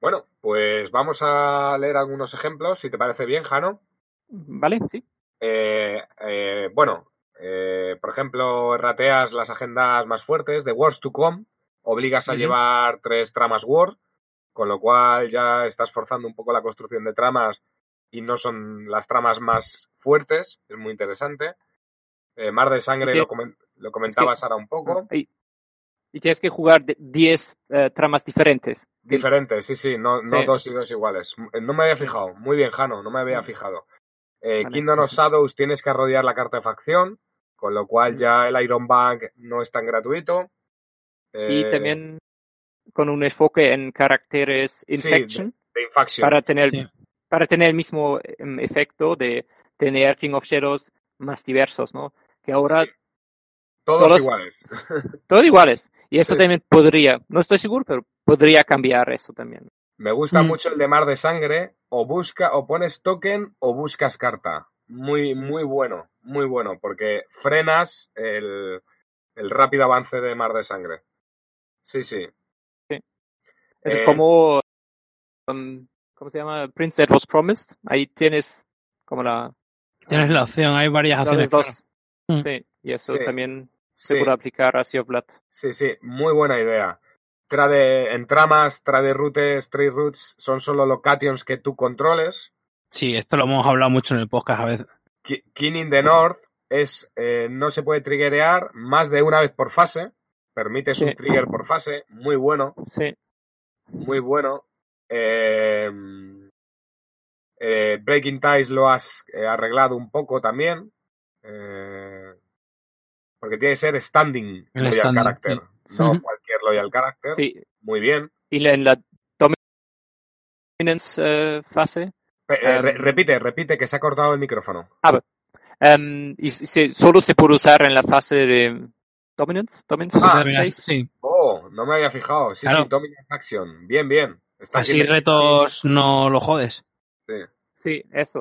Bueno, pues vamos a leer algunos ejemplos, si te parece bien, Jano. ¿Vale? Sí. Eh, eh, bueno, eh, por ejemplo, rateas las agendas más fuertes de Wars to Come, obligas a llevar tres tramas War, con lo cual ya estás forzando un poco la construcción de tramas y no son las tramas más fuertes, es muy interesante. Eh, Mar de Sangre que- lo, comen- lo comentabas ahora un poco. Y, y tienes que jugar 10 tramas diferentes. Diferentes, sí, sí, no, no Sí. dos y dos iguales. M- No me había fijado. Muy bien, Jano, no me había fijado. Eh, Vale. Kingdom of Shadows tienes que rodear la carta de facción, con lo cual Mm. ya el Iron Bank no es tan gratuito. Y Eh, también con un enfoque en caracteres Infection de Infaction. para tener Sí. para tener el mismo em, efecto de tener King of Shadows más diversos, ¿no? Que ahora Sí. Todos todos- iguales. todos iguales. Y eso Sí. también podría, no estoy seguro, pero podría cambiar eso también. Me gusta Mm. mucho el de Mar de Sangre. O busca, o pones token o buscas carta. Muy, muy bueno, muy bueno, porque frenas el, el rápido avance de Mar de Sangre. Sí, sí. Es Eh, como, um, ¿cómo se llama? Prince that was promised. Ahí tienes como la... Tienes la opción, hay varias opciones. dos. Mm. Sí, y eso Sí. también se Sí, puede aplicar a Sea of Blood. sí, sí, muy buena idea. Trade, en tramas, trade routes, trade routes son solo locations que tú controles. Sí, esto lo hemos hablado mucho en el podcast a veces. Ki- King in the North es eh, no se puede triggerear más de una vez por fase. Permites Sí. un trigger por fase, muy bueno. Sí, muy bueno. Eh, eh, Breaking Ties lo has eh, arreglado un poco también. Eh, porque tiene que ser standing El loyal standing, character, sí. no cualquier loyal character. sí. Muy bien. Y en la dominance eh, fase eh, re- Em. repite, repite que se ha cortado el micrófono. Em, y se- solo se puede usar en la fase de dominance, dominance Ah, phase. sí. Oh, no me había fijado. Sí, Claro. sí, Dominance Action. Bien, bien. Está Así retos no lo jodes. sí. Sí, eso.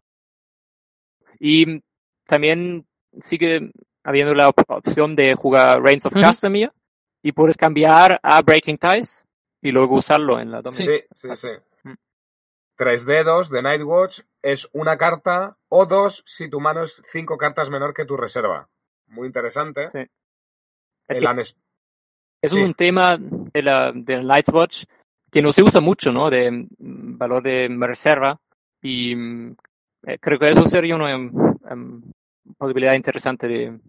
Y también sigue habiendo la op- opción de jugar Reigns of Ujú. Castamere y puedes cambiar a Breaking Ties y luego usarlo en la dominance. Sí, sí, sí. Mm. Tres dedos de Nightwatch es una carta o dos si tu mano es cinco cartas menor que tu reserva. Muy interesante. Sí. Es que- Es Sí. un tema de la, de Lightwatch que no se usa mucho, ¿no? De mm, valor de reserva. Y mm, eh, creo que eso sería una em, posibilidad interesante de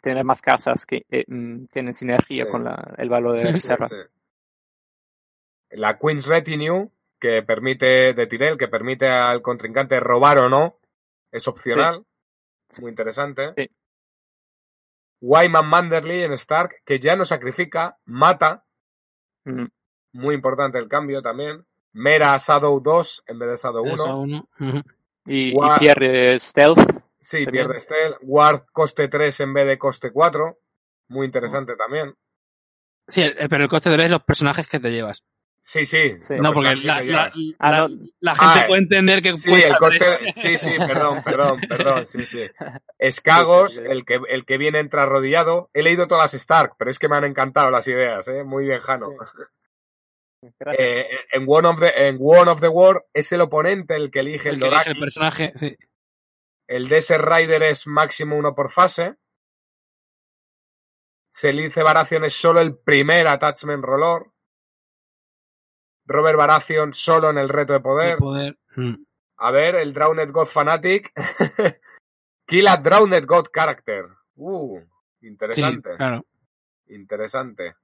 tener más casas que eh, mm, tienen sinergia Sí. con la, el valor de Sí, reserva. Sí. La Queen's Retinue, que permite, de Tyrell, que permite al contrincante robar o no, es opcional. Muy interesante. Sí. Wyman Manderly en Stark, que ya no sacrifica, mata. Mm, Muy importante el cambio también. Mera Shadow 2 en vez de Shadow 1. Eso uno. Y, pierde stealth. Sí, También. pierde Stealth. Ward coste 3 en vez de coste 4. Muy interesante también. Sí, eh, pero el coste 3 es los personajes que te llevas. Sí, sí. Sí. No, porque la. Ah, la- gente Ah, puede entender que Sí, cuesta el coste. tres. Sí, sí, perdón, perdón, perdón, sí, sí. Escagos, el que, el que viene entra arrodillado. He leído todas las Stark, pero es que me han encantado las ideas, ¿eh? Muy bien, Jano. Eh, en, One of the, en One of the War es el oponente el que elige el, El que elige Doraki. el personaje, sí. El Desert Rider es máximo uno por fase. Selice Baratheon es solo el primer attachment roller. Robert Baratheon solo en el reto de de poder. poder. Mm. A ver, el Drowned God Fanatic. Kill a Drowned God Character. Uh, Sí, interesante. claro. Interesante.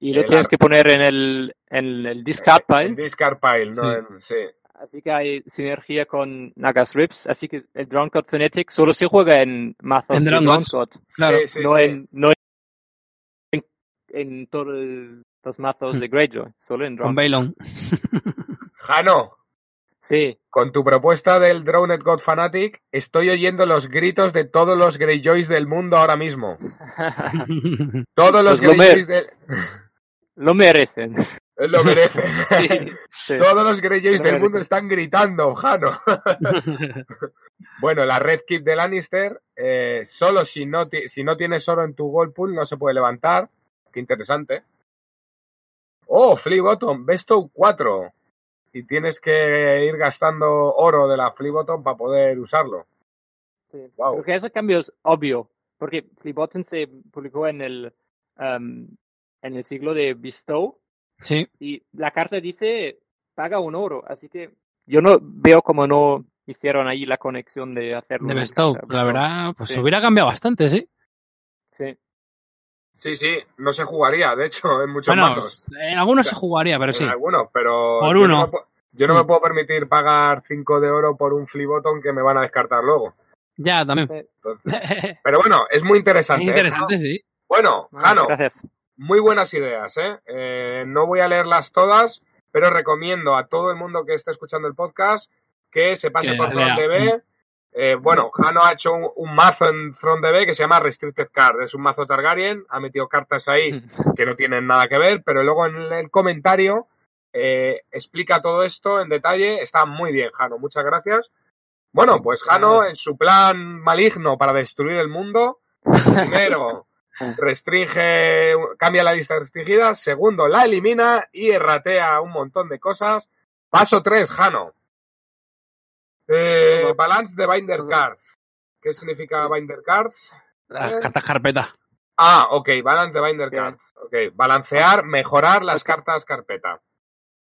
Y lo el tienes que poner en el, en el discard En pile. Discard Pile, ¿no? Sí. En- sí. Así que hay sinergia con Nagas Rips. Así que el Drown God Fanatic solo se juega en mazos En de Drown Drown Gods. God. Claro. Sí, sí, no, sí. En, no en, en todos los mazos de Greyjoy, solo en Con Drown. Bailon. Jano, Sí, con tu propuesta del Drowned God Fanatic, estoy oyendo los gritos de todos los Greyjoys del mundo ahora mismo. Todos los Pues lo Greyjoys del... lo merecen. Lo merecen. Sí, sí. Todos los Greyjoys Lo del mundo están gritando, Jano. Bueno, la Red Keep de Lannister, eh, solo si no, si no tienes oro en tu gold pool no se puede levantar. Qué interesante. Oh, Flea Bottom, Bestow 4. Y tienes que ir gastando oro de la Flea Bottom para poder usarlo. Sí. Wow. Creo que ese cambio es obvio, porque Fleabottom se publicó en el, um, en el siglo de Bestow sí, y la carta dice paga un oro, así que yo no veo como no hicieron ahí la conexión de hacerlo. de Bestow. carta La verdad, pues Sí. hubiera cambiado bastante, sí. Sí. Sí, sí, no se jugaría, de hecho, en muchos Bueno, mazos. en algunos se jugaría, pero sí. En algunos, pero. Por yo uno. No me, pu- yo no me Mm. puedo permitir pagar 5 de oro por un Flea Bottom que me van a descartar luego. Ya, también. Entonces- Pero bueno, es muy interesante. ¿eh, Interesante, sí. Bueno, Jano, Gracias. Muy buenas ideas, ¿eh? Eh, No voy a leerlas todas, pero recomiendo a todo el mundo que esté escuchando el podcast que se pase Que por. ThroneDB. Eh, bueno, Jano ha hecho un, un mazo en ThroneDB que se llama Restricted Card. Es un mazo Targaryen, ha metido cartas ahí que no tienen nada que ver, pero luego en el comentario eh, explica todo esto en detalle. Está muy bien, Jano. Muchas gracias. Bueno, pues Jano, en su plan maligno para destruir el mundo, primero restringe, cambia la lista restringida, segundo la elimina y erratea un montón de cosas. Paso 3, Jano. Eh, balance de Binder Cards. ¿Qué significa Binder Cards? Las cartas carpeta. Ah, ok, balance de Binder. Cards. Ok, balancear, mejorar las cartas carpeta.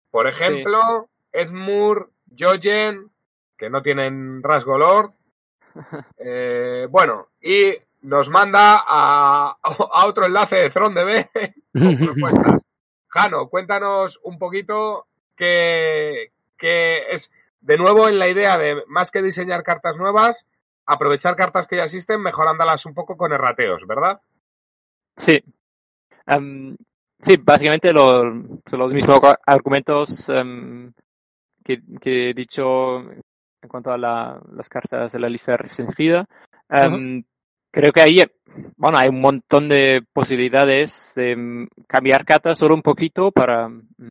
Por ejemplo, Edmure, Jojen, que no tienen rasgo Lord. Eh, bueno, y nos manda a, a otro enlace de Throne DB con propuestas. Jano, cuéntanos un poquito que, que es de nuevo en la idea de más que diseñar cartas nuevas, aprovechar cartas que ya existen, mejorándolas un poco con errateos, ¿verdad? Sí. Am, sí, básicamente lo- son los mismos ar- argumentos am, que, que he dicho en cuanto a la- las cartas de la lista restringida. Am, Creo que ahí, bueno, hay un montón de posibilidades de mm, cambiar cartas solo un poquito para mm,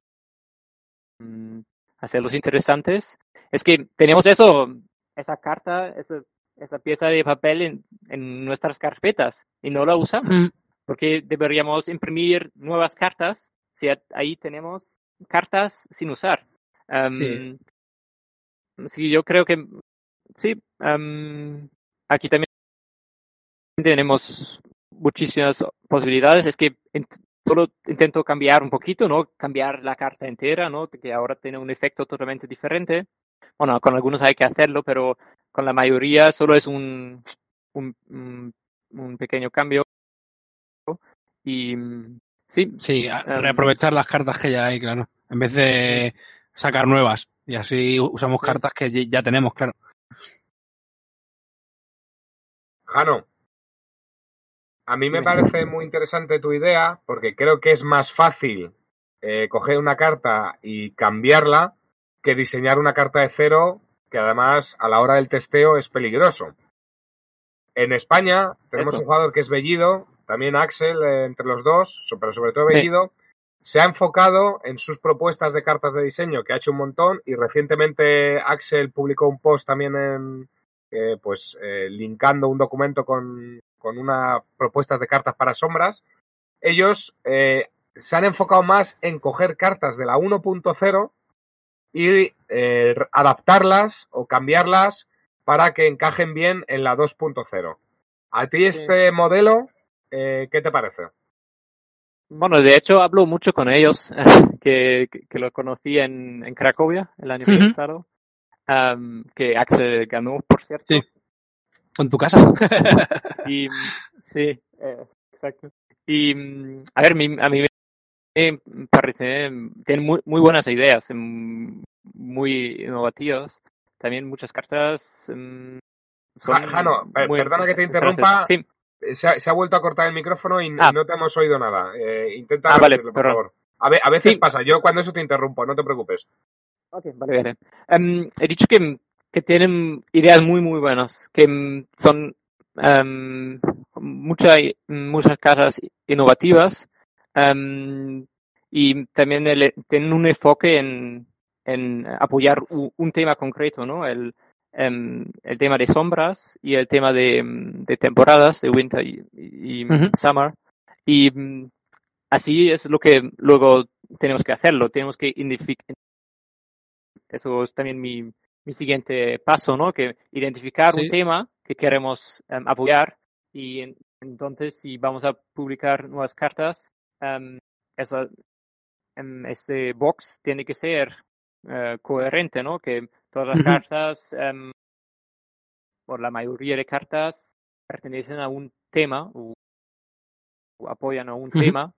hacerlos interesantes. Es que tenemos eso, esa carta, esa, esa pieza de papel en, en nuestras carpetas y no la usamos Mm, porque deberíamos imprimir nuevas cartas si ahí tenemos cartas sin usar. Am, Sí. sí, yo creo que sí. am, aquí también tenemos muchísimas posibilidades. Es que solo intento cambiar un poquito, ¿no? Cambiar la carta entera, ¿no? Que ahora tiene un efecto totalmente diferente. Bueno, con algunos hay que hacerlo, pero con la mayoría solo es un, un, un pequeño cambio. Y sí. Sí, em, reaprovechar las cartas que ya hay, claro. En vez de sacar nuevas. Y así usamos cartas que ya tenemos, claro. Jano, a mí me parece muy interesante tu idea porque creo que es más fácil eh, coger una carta y cambiarla que diseñar una carta de cero que además a la hora del testeo es peligroso. En España tenemos un jugador que es Bellido, también Axel eh, entre los dos, pero sobre todo Bellido, se ha enfocado en sus propuestas de cartas de diseño, que ha hecho un montón, y recientemente Axel publicó un post también en, eh, pues, eh, linkando un documento con, con una propuestas de cartas para sombras. Ellos eh, se han enfocado más en coger cartas de la 1.0 y eh, adaptarlas o cambiarlas para que encajen bien en la 2.0. ¿A ti este modelo eh, qué te parece? Bueno, de hecho hablo mucho con ellos, que, que, lo conocí en, en, Cracovia el año pasado, que Axel ganó, por cierto. Sí, con tu casa. y, sí, eh, exacto. Y, a ver, a mí me parece, tienen muy, muy buenas ideas, muy innovativas. También muchas cartas son Jano, perdona que te interrumpa. Sí. Eh, se ha, vuelto a cortar el micrófono y ah. no te hemos oído nada. Eh, intenta ah, vale, por favor. A, veces pasa, yo cuando eso te interrumpo, no te preocupes. Ok, vale, vale. Em, he dicho que, que, tienen ideas muy, muy buenas, que son um, mucha, muchas casas innovativas um, y también tienen un enfoque en, en apoyar un, tema concreto, ¿no? El, Em, el tema de sombras y el tema de, em, de temporadas, de winter y, summer. Y mm, así es lo que luego tenemos que hacerlo. Tenemos que identificar. Eso es también mi, mi siguiente paso, ¿no? Que identificar un tema que queremos em, apoyar y entonces si vamos a publicar nuevas cartas, eso, ese box tiene que ser uh, coherente, ¿no? Que Todas las cartas, um, por la mayoría de cartas, pertenecen a un tema o, apoyan a un tema.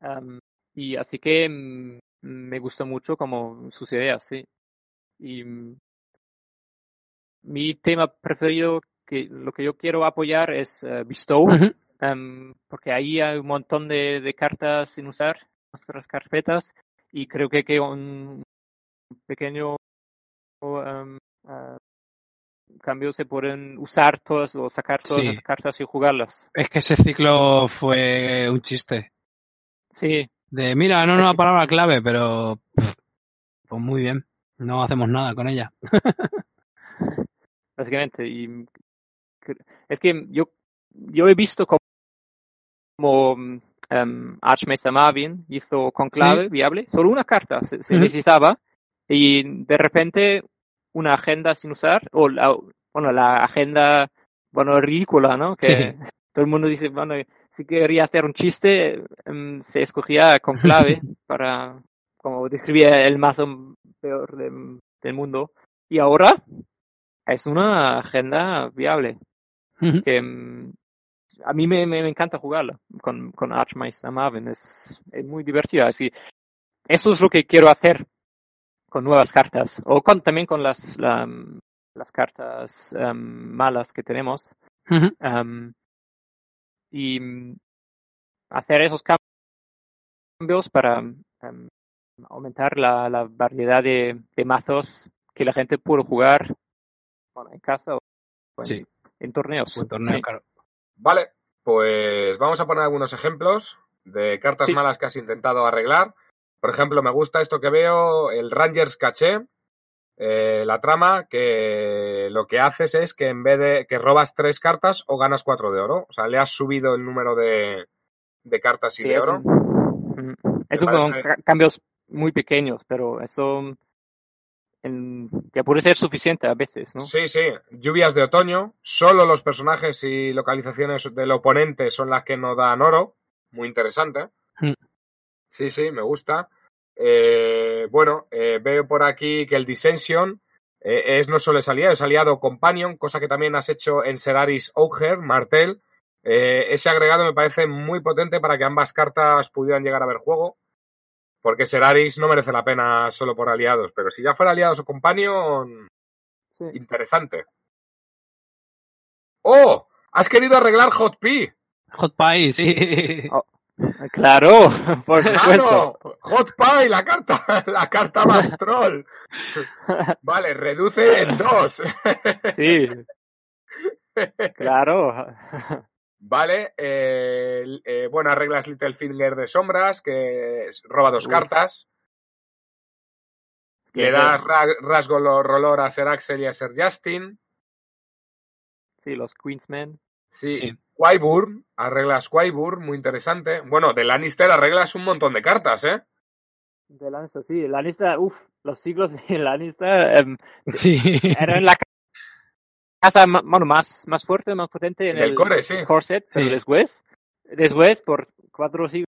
Um, y así que um, me gusta mucho como sus ideas, sí. Y mm, mi tema preferido, que lo que yo quiero apoyar es uh, Bestow, porque ahí hay un montón de, de cartas sin usar, nuestras carpetas, y creo que, que un pequeño um, cambio se pueden usar todas o sacar todas las cartas y jugarlas. Es que ese ciclo fue un chiste. Sí. De, mira, no una palabra clave, pero pues muy bien, no hacemos nada con ella. Básicamente, y es que yo, yo he visto como, como um, Archmaester Marvin hizo con clave viable, solo una carta se, necesitaba y de repente una agenda sin usar, o la, bueno, la agenda, bueno, ridícula, ¿no? Que todo el mundo dice, bueno, si quería hacer un chiste, em, se escogía con clave para, como describía el mazo peor del mundo. Y ahora es una agenda viable. Que em, a mí me, me, encanta jugarla con, con Archmeister Marvin. Es, es muy divertida. Así, eso es lo que quiero hacer con nuevas cartas o con, también con las, las cartas em, malas que tenemos. Em, y hacer esos cambios para em, aumentar la, la variedad de, de, mazos que la gente puede jugar en casa o en, torneos. Vale, pues vamos a poner algunos ejemplos de cartas malas que has intentado arreglar. Por ejemplo, me gusta esto que veo, el Rangers Caché, eh, la trama, que lo que haces es que en vez de que robas tres cartas o ganas cuatro de oro. O sea, le has subido el número de, de cartas y de oro. Eso son cambios muy pequeños, pero eso en- ya puede ser suficiente a veces, ¿no? Sí, sí. Lluvias de otoño. Solo los personajes y localizaciones del oponente son las que nos dan oro. Muy interesante. Mm. Sí, sí, me gusta. Eh, bueno, eh, veo por aquí que el Dissension eh, es no solo es aliado, es aliado Companion, cosa que también has hecho en Seraris Auger, Martel. Eh, ese agregado me parece muy potente para que ambas cartas pudieran llegar a ver juego. Porque Seraris no merece la pena solo por aliados, pero si ya fuera aliados o Companion, Sí. interesante. ¡Oh! Has querido arreglar Hot Pie. Hot Pie, sí. Oh, Claro, por supuesto. ¡Claro! Hot Pie, la carta, la carta más troll. Vale, reduce en dos. Sí, claro. Vale, eh, eh, bueno, arreglas Littlefinger de sombras, que roba dos Uf. cartas. Le das ra- rasgo lo- rolor a Ser Axel y a Ser Justin. Sí, los Queensmen. Sí. Sí. Qyburn, arreglas Qyburn, muy interesante. Bueno, de Lannister arreglas un montón de cartas, ¿eh? De Lannister, sí, Lannister, uff, los siglos de Lannister em, Sí. eran la casa ma- bueno, más, más fuerte, más potente en el el core, sí. corset, pero Sí. después, después, por cuatro siglos,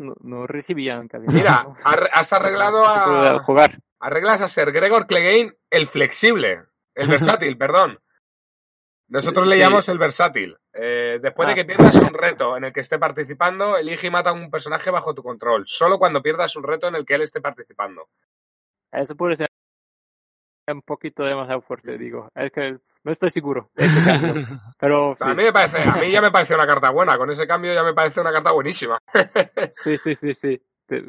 no, no recibían casi Mira, has arreglado a... jugar. Arreglas a Ser Gregor Clegane el flexible, el versátil, perdón. Nosotros le Sí. llamamos el versátil. Eh, después de Ah. que pierdas un reto en el que esté participando, elige y mata a un personaje bajo tu control. Solo cuando pierdas un reto en el que él esté participando. Eso puede ser un poquito demasiado fuerte, digo. Es que no estoy seguro. cambio, Pero sí, A mí me parece, a mí ya me parece una carta buena. Con ese cambio ya me parece una carta buenísima. sí, sí, sí, sí.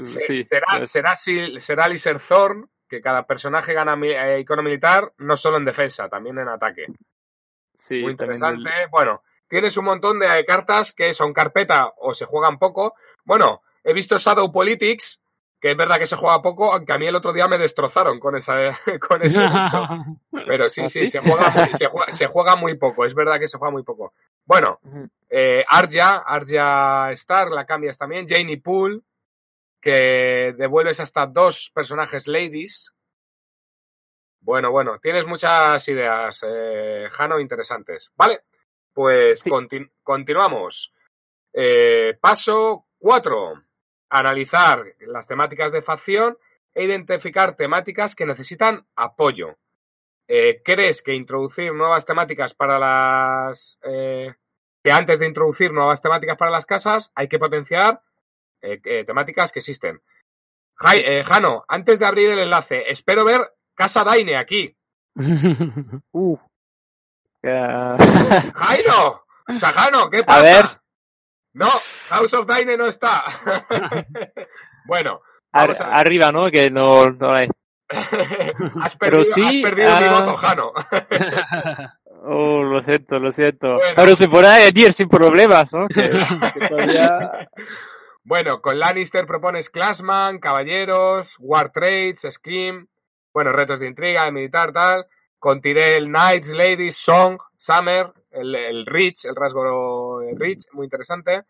Sí, será, pues, será, será Liser Thorn, que cada personaje gana eh, icono militar, no solo en defensa, también en ataque. sí, Muy interesante. el- Bueno, tienes un montón de cartas que son carpeta o se juegan poco. Bueno, he visto Shadow Politics, que es verdad que se juega poco, aunque a mí el otro día me destrozaron con esa con ese. Pero sí, ¿Ah, sí, sí? se juega, muy, se, juega, se juega muy poco, es verdad que se juega muy poco. Bueno, eh, Arya, Arya Star, la cambias también, Janie Poole, que devuelves hasta dos personajes ladies. Bueno, bueno, tienes muchas ideas, eh, Jano, interesantes. Vale, pues Sí. continu- continuamos. Eh, paso 4. Analizar las temáticas de facción e identificar temáticas que necesitan apoyo. Eh, ¿Crees que introducir nuevas temáticas para las... eh, que antes de introducir nuevas temáticas para las casas hay que potenciar eh, eh, temáticas que existen? Jai- eh, Jano, antes de abrir el enlace, espero ver Casa Daine aquí. Uh. ¡Jairo! O sea, Jano, ¿qué A pasa? ver. No, House of Daine no está. bueno, Ar- a arriba, ¿no? Que no, no hay. has Pero perdido, sí, has perdido mi ah, voto, Jano. Oh, lo siento, lo siento. Bueno. Pero se puede añadir sin problemas, ¿no? Que, que todavía... Bueno, con Lannister propones Classman, Caballeros, War Trades, Scream, bueno, retos de intriga, de militar, tal. Con Tyrell, Knights, Ladies, Song, Summer, el, el Rich, el rasgo Rich, muy interesante.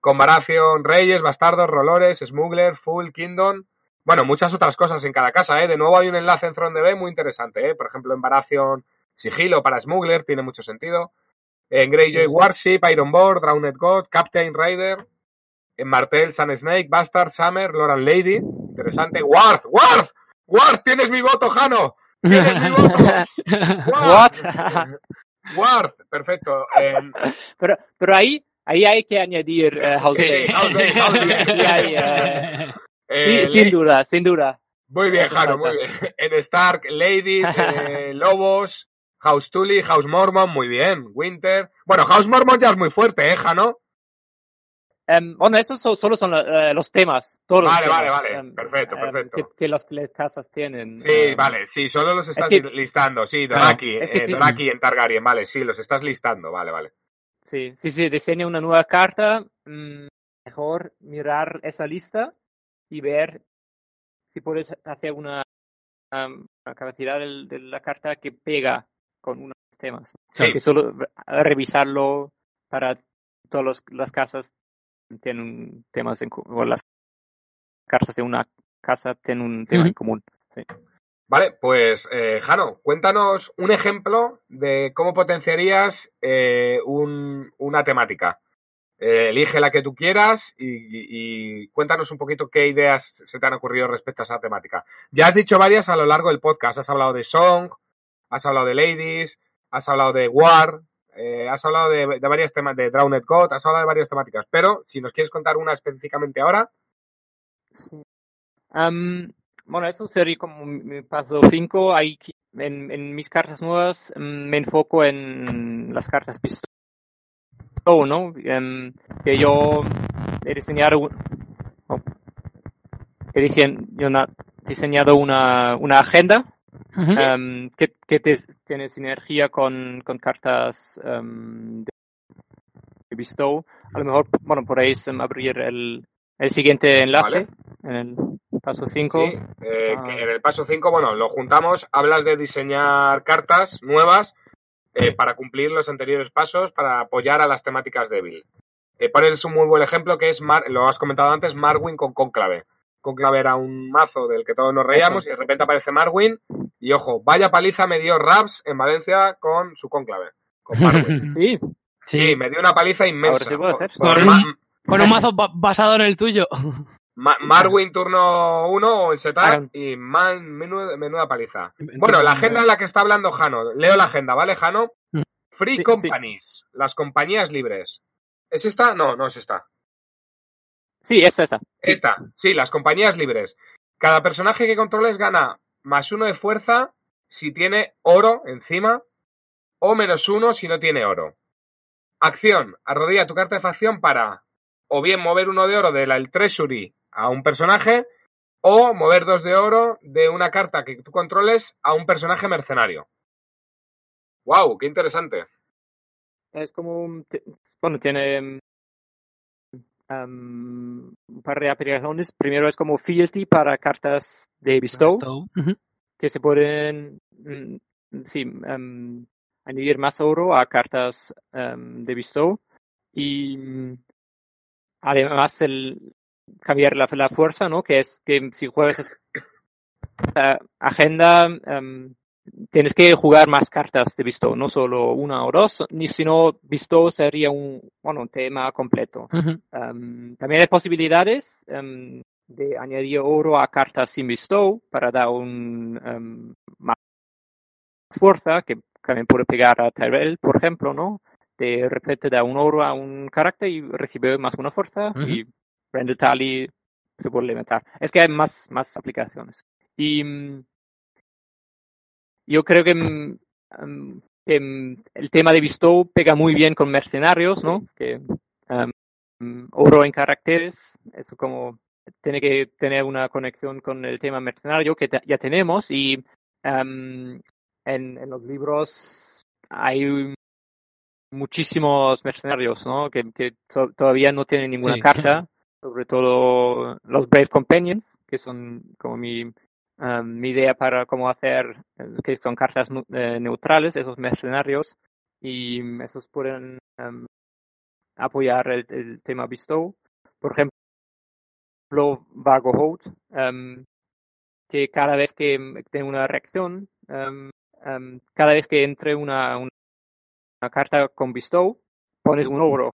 Con Baratheon, Reyes, Bastardos, Rolores, Smuggler, Full, Kingdom. Bueno, muchas otras cosas en cada casa, ¿eh? De nuevo hay un enlace en Throne DB muy interesante, ¿eh? Por ejemplo, en Baratheon, Sigilo para Smuggler, tiene mucho sentido. En Greyjoy, Sí. Warship, Ironborn, Drowned God, Captain Rider. En Martel, Sun Snake, Bastard, Summer, Loran Lady. Interesante. Worth, Worth, Worth, tienes mi voto, Jano. Tienes mi voto. What? Worth, perfecto. En- pero, pero ahí, ahí hay que añadir eh, House Sí, Day. Ahí hay, eh, sí, eh, sin Le- duda, sin duda. Muy bien, falta. muy bien. En Stark, Lady, eh, Lobos, House Tully, House Mormon, muy bien. Winter. Bueno, House Mormon ya es muy fuerte, ¿eh, Jano? Em, bueno, esos son- solo son eh, los temas. Todos los Vale, vale, temas, vale. em, Perfecto, em, perfecto. Que, que las las casas tienen. Sí, em, vale, sí, solo los estás que- listando. Sí, Doraki, es eh, sí. Doraki en Targaryen, vale, sí, los estás listando, vale, vale. Sí, sí, sí, diseña una nueva carta. mm, mejor mirar esa lista y ver si puedes hacer una, um, una capacidad del- de, la carta que pega con unos temas. Sí. Que solo re- revisarlo para todas los- las casas tienen temas en común, o las cartas de una casa tienen un tema en común. Vale, pues eh, Jano, cuéntanos un ejemplo de cómo potenciarías eh, un- una temática. Eh, elige la que tú quieras y, y cuéntanos un poquito qué ideas se te han ocurrido respecto a esa temática. Ya has dicho varias a lo largo del podcast. Has hablado de Song, has hablado de Ladies, has hablado de War, eh, has hablado de, de varias temas, de Drowned God, has hablado de varias temáticas. Pero si nos quieres contar una específicamente ahora, Sí. Am, bueno, eso sería como mi paso 5. Hay que- en, en mis cartas nuevas mm, me enfoco en las cartas pistola, ¿no? Em, que yo he diseñado, un- oh, he diseñado una, una agenda Ujú. em, que, que te- tiene sinergia con, con cartas em, de, de Bestow. A lo mejor, bueno, podéis em, abrir el, el siguiente enlace Vale. en el paso 5. Sí, eh, Ah. en el paso 5, bueno, lo juntamos, hablas de diseñar cartas nuevas eh, para cumplir los anteriores pasos, para apoyar a las temáticas débil. Eh, pones un muy buen ejemplo que es, Mar- lo has comentado antes, Marwin con Conclave. Conclave era un mazo del que todos nos reíamos Eso. y de repente aparece Marwin y ojo, vaya paliza me dio Raps en Valencia con su Conclave, con Marwin. Sí, Sí, Sí, me dio una paliza inmensa. Ahora sí puede ser. Con- un- con un mazo ba- basado en el tuyo. Ma- Marwin turno 1 en setup y man, menuda, menuda paliza. Bueno, la agenda en la que está hablando Jano. Leo la agenda, ¿vale, Jano? Mm. Free Sí, Companies, las compañías libres. ¿Es esta? No, no es esta. Sí, es esa. Sí. Esta, sí, las compañías libres. Cada personaje que controles gana más uno de fuerza si tiene oro encima o menos uno si no tiene oro. Acción, arrodilla tu carta de facción para o bien mover uno de oro de la el Treasury a un personaje o mover dos de oro de una carta que tú controles a un personaje mercenario. ¡Wow! ¡Qué interesante! Es como, un- bueno, tiene mm, am, un par de aplicaciones. Primero es como Fealty para cartas de Bestow, que se pueden, mm, sí, añadir más oro a cartas de Bestow. Y mm, además el cambiar la, la fuerza, ¿no? Que es que si juegas esta agenda, am, tienes que jugar más cartas de Bestow, no solo una o dos, ni sino Bestow sería un, bueno, un tema completo. Um, también hay posibilidades um, de añadir oro a cartas sin bestow para dar un um, más fuerza que también puede pegar a Tyrell, por ejemplo, ¿no? De repente da un oro a un carácter y recibe más una fuerza Ujú. y Render Tally se puede levantar. Es que hay más, más aplicaciones. Y mm, yo creo que, mm, mm, que, mm, el tema de bestow pega muy bien con mercenarios, ¿no? Que um, oro en caracteres, eso como tiene que tener una conexión con el tema mercenario que ya tenemos y em, en, en los libros hay muchísimos mercenarios, ¿no? Que, que to- todavía no tienen ninguna Sí. carta, sobre todo los Brave Companions, que son como mi, em, mi idea para cómo hacer, eh, que son cartas eh, neutrales, esos mercenarios, y esos pueden em, apoyar el, el tema Bestow. Por ejemplo, Vargo Holt, em, que cada vez que tiene una reacción, cada vez que entre una, una, una carta con Bestow, pones un oro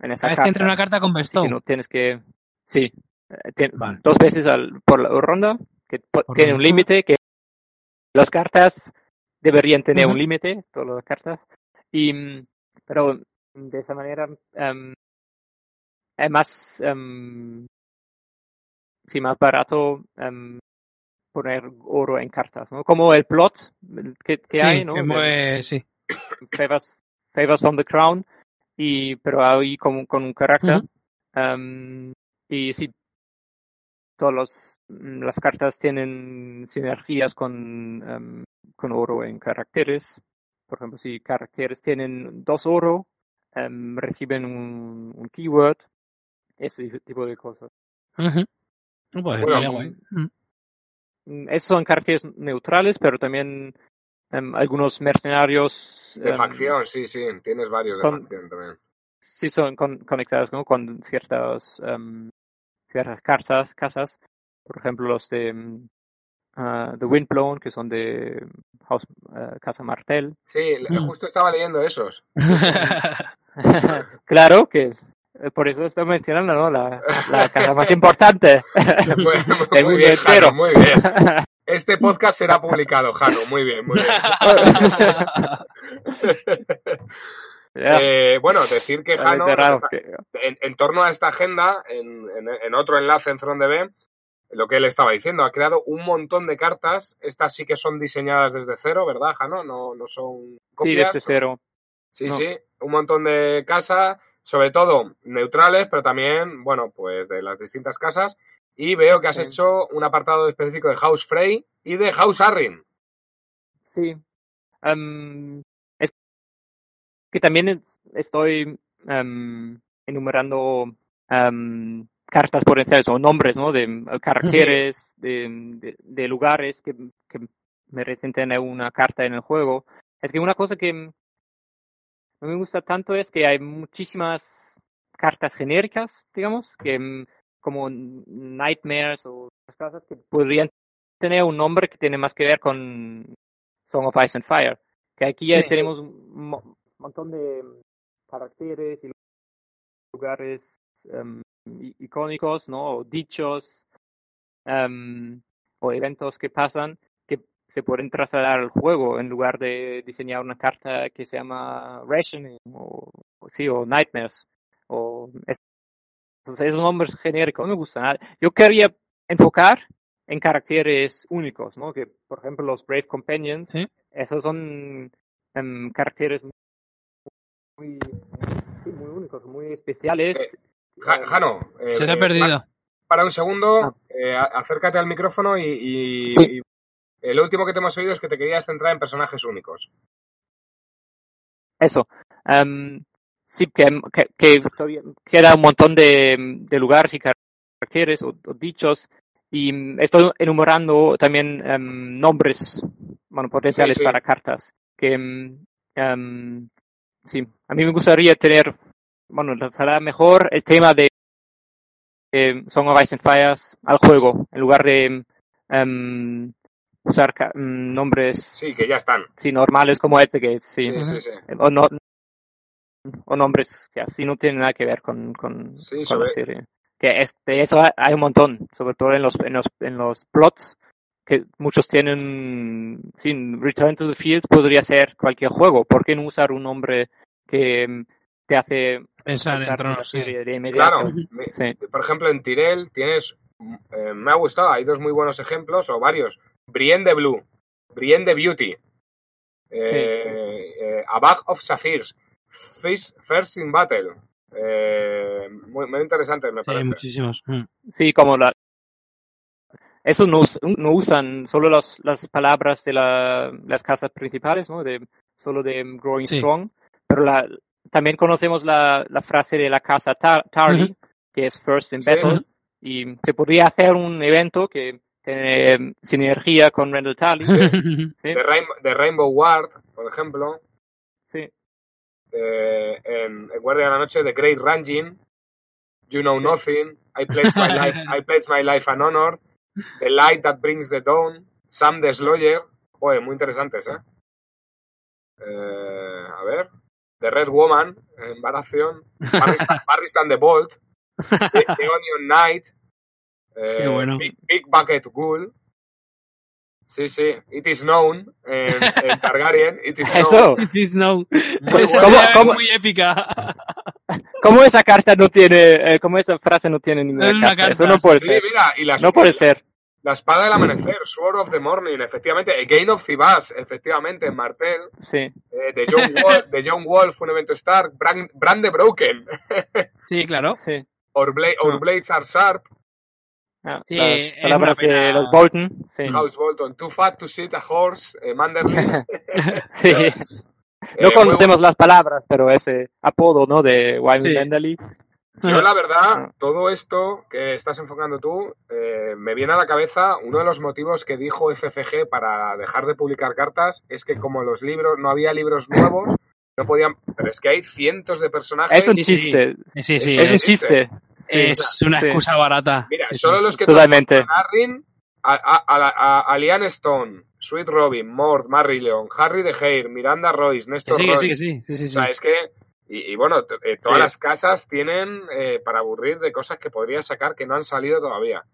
en esa Cada vez carta. que entre una carta con Bestow. no tienes que. Sí. eh, Vale. Dos veces al, por la ronda, que tiene un límite, que las cartas deberían tener un límite, todas las cartas. Y, mm, pero de esa manera em, es más. em, sí, más barato em, poner oro en cartas, ¿no? Como el plot que, que sí, hay, ¿no? sí. favors, favors from the crown y pero ahí con, con un carácter. Em, y sí todas los, mm, las cartas tienen sinergias con em, con oro en caracteres por ejemplo si caracteres tienen dos oro em, reciben un, un keyword ese tipo de cosas Ujú. Pues Bueno, guay. Mm. Mm, esos son caracteres neutrales pero también em, algunos mercenarios De facción, sí, sí, tienes varios de facción también. sí son con- conectados ¿no? con ciertas ciertas casas casas por ejemplo los de ah, The Windblown, que son de House, ah, Casa Martel. Sí, Mm. justo estaba leyendo esos. claro que eh, por eso estoy mencionando ¿no? la, la casa más importante. Muy, Del muy mundo bien, entero. Jano, muy bien. Este podcast será publicado, Jano. Muy bien, muy bien. Eh, bueno, decir que Jano, en, en torno a esta agenda, en, en- en otro enlace en ThroneDB, lo que él estaba diciendo, ha creado un montón de cartas. Estas sí que son diseñadas desde cero, ¿verdad, Jano? No, no son Sí, desde cero. Sí, No. sí, un montón de casas, sobre todo neutrales, pero también, bueno, pues de las distintas casas. Y veo que has Sí. hecho un apartado específico de House Frey y de House Arryn. Sí. Em, que también es- estoy em, enumerando em, cartas potenciales o nombres, ¿no? De eh, caracteres, de, de- de lugares que, que merecen tener una carta en el juego. Es que una cosa que no me gusta tanto es que hay muchísimas cartas genéricas, digamos, que mm, como Nightmares o cosas que podrían tener un nombre que tiene más que ver con Song of Ice and Fire. Que aquí ya Sí, tenemos mo- montón de caracteres y lugares i- icónicos, ¿no? O dichos em, o eventos que pasan que se pueden trasladar al juego en lugar de diseñar una carta que se llama Rationing o, sí, o Nightmares o esos nombres genéricos no me gustan. Yo quería enfocar en caracteres únicos, ¿no? Que, por ejemplo, los Brave Companions, Sí. esos son em, caracteres muy, sí, muy únicos, muy especiales. Ja- Jano, eh, Se te ha eh, perdido. Para un segundo, Ah. eh, a- acércate al micrófono y, y- Sí. y, eh, lo último que te hemos oído es que te querías centrar en personajes únicos. Eso. Em, sí, que, que, que todavía queda un montón de, de lugares y caracteres o, o dichos. Y estoy enumerando también em, nombres bueno, potenciales Sí, sí. para cartas. Que, em, sí, a mí me gustaría tener, bueno, será mejor el tema de eh, Song of Ice and Fires al juego, en lugar de em, usar ca- mm, nombres Sí, que ya están. sí, normales como este, que sí, Sí, sí, sí. o, no, o nombres que así no tienen nada que ver con, con, Sí, con sobre- la serie. Que es, de eso hay- hay un montón, sobre todo en los, en los, en los plots, que muchos tienen, sin Return to the Field podría ser cualquier juego. ¿Por qué no usar un nombre que te hace Pensar en pensar en tronos, sí. serie de inmediato? Claro. Sí, Por ejemplo, en Tyrell tienes, eh, me ha gustado, hay dos muy buenos ejemplos, o varios. Brienne de Blue, Brienne de Beauty, eh, Sí. eh, A Bag of Sapphires, Face- First in Battle. Eh, muy, muy interesante, me Sí, parece. muchísimos. Mm. sí, como la... Eso no, us- no usan solo los, las palabras de la- las casas principales, ¿no? De, solo de Growing Sí. Strong, pero la, también conocemos la, la frase de la casa Tar- Tarly, que es First in Sí. Battle, y se podría hacer un evento que tiene em, sinergia con Randall Tarly. Sí. Sí, De, Rain- de Rainbow Ward, por ejemplo, sí, eh, en, en Guardia de la Noche, de Great Ranging, You Know Nothing, I Pledge My Life, I Pledge My Life an Honor, The Light That Brings the Dawn, Sam the Slayer, Joder, muy interesantes, ¿eh? Eh, A ver, The Red Woman, Baratheon, Barristan, Barristan the Bolt, The, The Onion Knight, eh, bueno. Big, Big Bucket Ghoul, sí, sí, It Is Known, en, en Targaryen, It Is Known. Eso. It is known. Muy Esa bueno. ¿Cómo- idea cómo- es muy épica. ¿Cómo esa carta no tiene, eh, cómo esa frase no tiene ninguna una carta? Eso carta, no puede Sí, ser. mira, y las, No puede ser. La espada del amanecer, Sword of the Morning, efectivamente, Again of Thibas, efectivamente, en Martel, Sí. eh, de, John Wolf, de John Wolf, un evento Stark, Brand, Brand the Broken, Sí, claro. Sí. Our, Bla- Our Blades Are Sharp, Ah, Sí, las palabras pena. de los Bolton. Sí. House Bolton, Too Fat to Sit a Horse, eh, Manderly. sí. Eh, No muy conocemos las palabras, pero ese apodo, ¿no? De Wyman Sí. Mendeley. Yo, la verdad, todo esto que estás enfocando tú, eh, me viene a la cabeza uno de los motivos que dijo FFG para dejar de publicar cartas es que como los libros, no había libros nuevos, no podían, pero es que hay cientos de personajes. Es un sí. chiste. Sí, sí. Es un chiste. Sí. es una Sí. excusa barata. Mira, Sí, sí. solo los que Totalmente. tocan Arryn a, a, a, a Liane Stone, Sweet Robin, Mort, Leon, Harry de Heir, Miranda Royce, Néstor Sí, Roy. sí, sí, sí, sí, O sí. sea, es que, y, y bueno, eh, todas Sí. las casas tienen eh, para aburrir de cosas que podría sacar que no han salido todavía.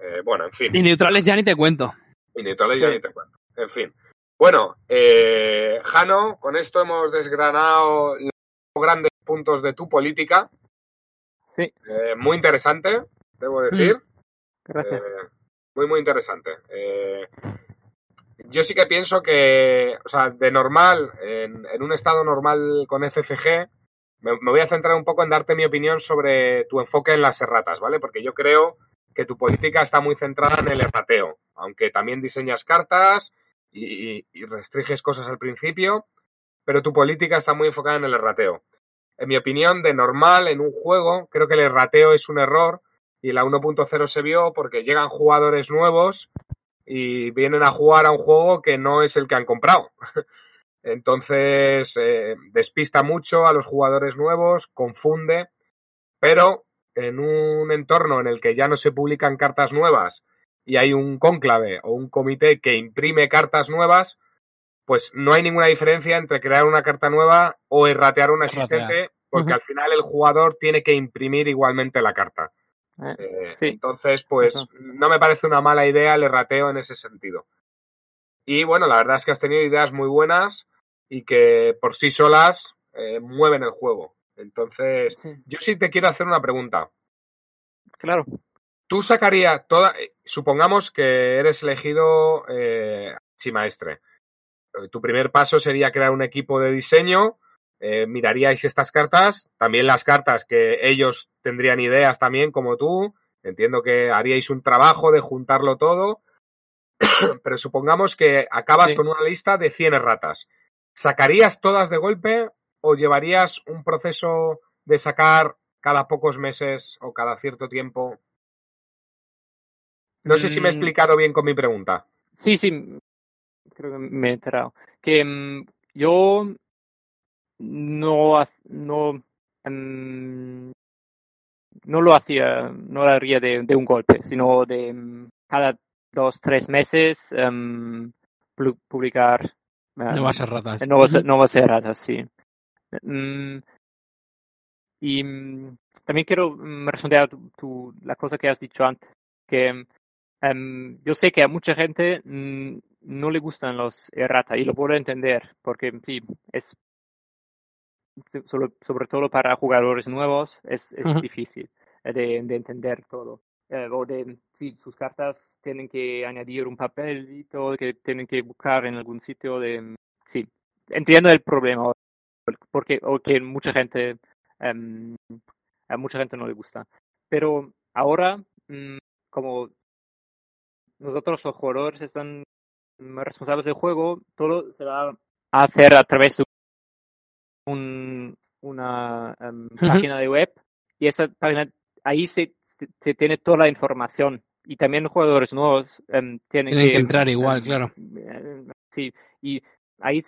Eh, bueno, en fin. Y neutrales ya ni te cuento. Y neutrales ya ni te cuento. En fin. Bueno, eh, Jano, con esto hemos desgranado los grandes puntos de tu política. Sí, Eh, muy interesante, debo decir. gracias. Eh, muy, muy interesante. Yo sí que pienso que, o sea, de normal, en, un estado normal con FFG, me, voy a centrar un poco en darte mi opinión sobre tu enfoque en las erratas, ¿vale? Porque yo creo que tu política está muy centrada en el errateo, aunque también diseñas cartas y restringes cosas al principio, pero tu política está muy enfocada en el errateo. En mi opinión, de normal, en un juego, creo que el errateo es un error y la 1.0 se vio porque llegan jugadores nuevos y vienen a jugar a un juego que no es el que han comprado. Entonces, eh, despista mucho a los jugadores nuevos, confunde, pero en un entorno en el que ya no se publican cartas nuevas y hay un cónclave o un comité que imprime cartas nuevas, pues no hay ninguna diferencia entre crear una carta nueva o erratear una existente, porque al final el jugador tiene que imprimir igualmente la carta. Eh, Eh, Sí. Entonces, pues Eso. no me parece una mala idea el errateo en ese sentido. Y bueno, la verdad es que has tenido ideas muy buenas y que por sí solas eh, mueven el juego. Entonces, sí, yo sí te quiero hacer una pregunta. claro. Tú sacarías toda. Supongamos que eres elegido eh, archimaestre. Eh, Tu primer paso sería crear un equipo de diseño. Eh, miraríais estas cartas, también las cartas que ellos tendrían ideas también, como tú. Entiendo que haríais un trabajo de juntarlo todo. Pero supongamos que acabas Sí. con una lista de 100 erratas. ¿Sacarías todas de golpe o llevarías un proceso de sacar cada pocos meses o cada cierto tiempo? No sé si me he Mm. explicado bien con mi pregunta. Sí, sí, creo que me he enterado. Que mm, yo no, no, no lo hacía, no lo haría de, de un golpe, sino de mm, cada dos, tres meses pu- publicar em, Nuevas erratas. nuevas, nuevas erratas, sí. Mm, y mm, también quiero responder a tu, tu- la cosa que has dicho antes, que em, yo sé que a mucha gente no le gustan los errata y lo puedo entender, porque sí, es sobre todo para jugadores nuevos es, es difícil eh, de, de entender todo. Eh, o de, sí, sus cartas tienen que añadir un papelito que tienen que buscar en algún sitio de... Sí, entiendo el problema, porque o que mucha gente em, a mucha gente no le gusta. Pero ahora, mm, como nosotros los jugadores están responsables del juego, todo se va a hacer a través de un, una em, página de web y esa página ahí se, se, se tiene toda la información y también los jugadores nuevos em, tienen, Tienen que entrar igual, em, claro. eh, sí, y ahí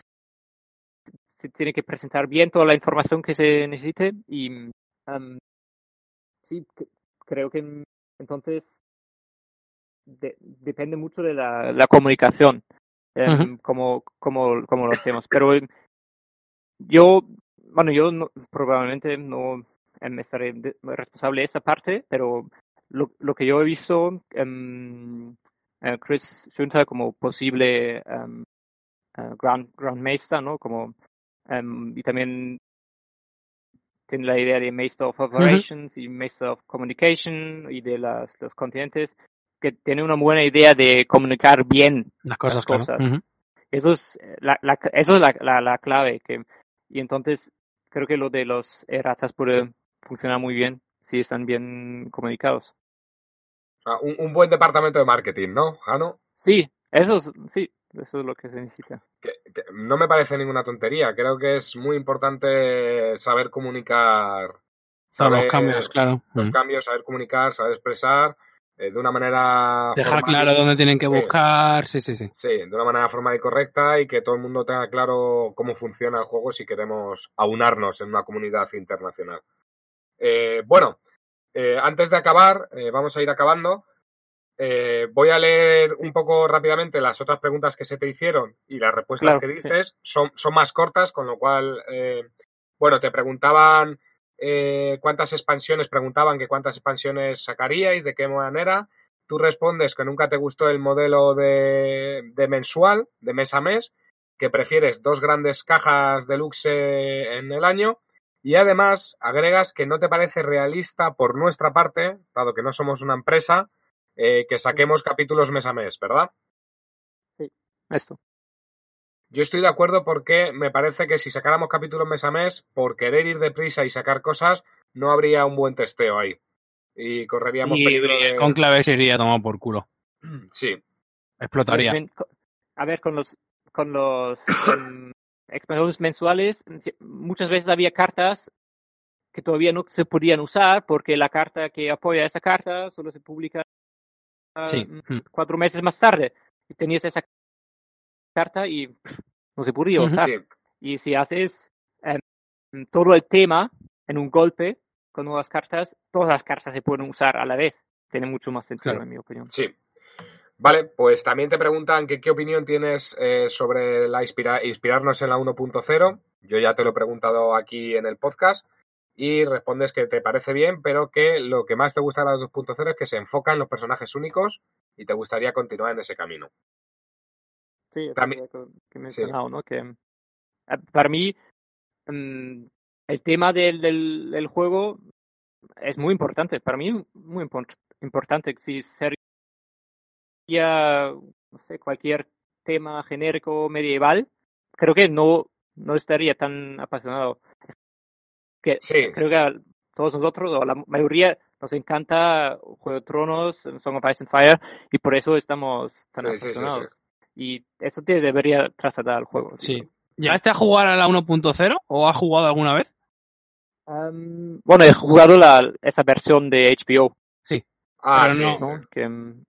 se tiene que presentar bien toda la información que se necesite y sí, creo que entonces de- depende mucho de la, la comunicación, como, como, como lo hacemos. Pero yo, bueno, yo no- probablemente no em, estaré responsable de esa parte, pero lo, lo que yo he visto, eh, Chris Junta como posible em, eh, Grand, Grand Maester, ¿no? Como, y también tiene la idea de Master of Operations y Master of Communication y de las, los continentes, que tiene una buena idea de comunicar bien Las cosas, las claro. cosas. Eso es eh, la, la, eso es la, la, la clave. Que, y entonces creo que lo de los erratas puede funcionar muy bien si están bien comunicados. Ah, Un, un buen departamento de marketing, ¿no, Jano? Sí, eso es, sí, eso es lo que se necesita. Que, que no me parece ninguna tontería. Creo que es muy importante saber comunicar. Saber los cambios, claro. los Ujú. cambios, saber comunicar, saber expresar eh, de una manera. Dejar formal. claro dónde tienen que Sí. buscar. Sí, sí, sí. Sí, de una manera formal y correcta y que todo el mundo tenga claro cómo funciona el juego si queremos aunarnos en una comunidad internacional. Eh, bueno, eh, antes de acabar, eh, vamos a ir acabando. Eh, voy a leer un poco rápidamente las otras preguntas que se te hicieron y las respuestas Claro, que diste. Son, son más cortas, con lo cual, eh, bueno, te preguntaban eh, cuántas expansiones, preguntaban que cuántas expansiones sacaríais, de qué manera. Tú respondes que nunca te gustó el modelo de, de mensual, de mes a mes, que prefieres dos grandes cajas deluxe en el año. Y además agregas que no te parece realista por nuestra parte, dado que no somos una empresa, eh, que saquemos capítulos mes a mes, ¿verdad? Esto. Yo estoy de acuerdo porque me parece que si sacáramos capítulos mes a mes, por querer ir deprisa y sacar cosas, no habría un buen testeo ahí. Y correríamos Y peligro el de... conclave se iría tomado por culo. Sí, Explotaría. A ver, con los, con los em, expansiones mensuales, muchas veces había cartas que todavía no se podían usar porque la carta que apoya esa carta solo se publica Sí. mm, Mm. cuatro meses más tarde. Y tenías esa carta y pff, no se podía Ujú. usar. sí. Y si haces em, todo el tema en un golpe con nuevas cartas, todas las cartas se pueden usar a la vez. Tiene mucho más sentido, Claro. en mi opinión. Sí. Vale, pues también te preguntan que qué opinión tienes eh, sobre la inspira- inspirarnos en la 1.0. Yo ya te lo he preguntado aquí en el podcast y respondes que te parece bien, pero que lo que más te gusta de la 2.0 es que se enfoca en los personajes únicos y te gustaría continuar en ese camino. Sí, es lo que sí. mencionado, ¿no? Que para mí el tema del, del, del juego es muy importante. Para mí muy import- importante. Si sería, no sé, cualquier tema genérico medieval, creo que no, no estaría tan apasionado. Que Sí, creo que a todos nosotros, o la mayoría, nos encanta Juego de Tronos, Song of Ice and Fire, y por eso estamos tan sí. apasionados. Y eso te debería trasladar al juego. Sí. ¿Llegaste a jugar a la 1.0 o has jugado alguna vez? Am, bueno, he jugado la, esa versión de HBO, ah, pero sí, no- sí. Que, um,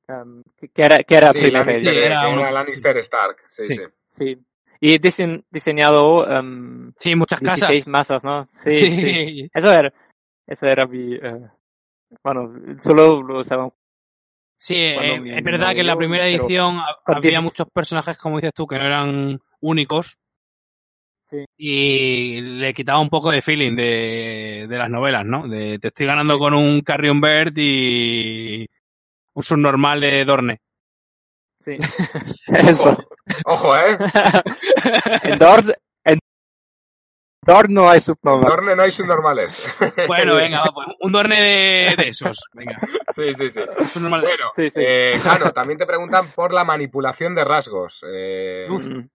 que, era, que era Sí, primera Lannister, Sí, era era Lannister Stark. Sí, Sí. sí. Sí. Y dise- diseñado um, Sí, muchas 16 casas. masas, ¿no? Sí, Sí. sí. Eso era, eso era mi... eh, bueno, solo lo usaban. Sí, eh, mi es verdad que en la primera edición había diez- muchos personajes, como dices tú, que no eran únicos Sí. y le quitaba un poco de feeling de, de las novelas, ¿no? De te estoy ganando con un Carrion Bird y un subnormal de Dorne. Sí. eso. Ojo, ¿eh? en en Dord no hay subnormales. Dorne no hay subnormales. Bueno, venga, va, pues, un Dorne de, de esos. Venga, sí, sí, sí. un subnormal de- Bueno, Sí, sí. eh, Jano, también te preguntan por la manipulación de rasgos. Eh, Uf. Mm.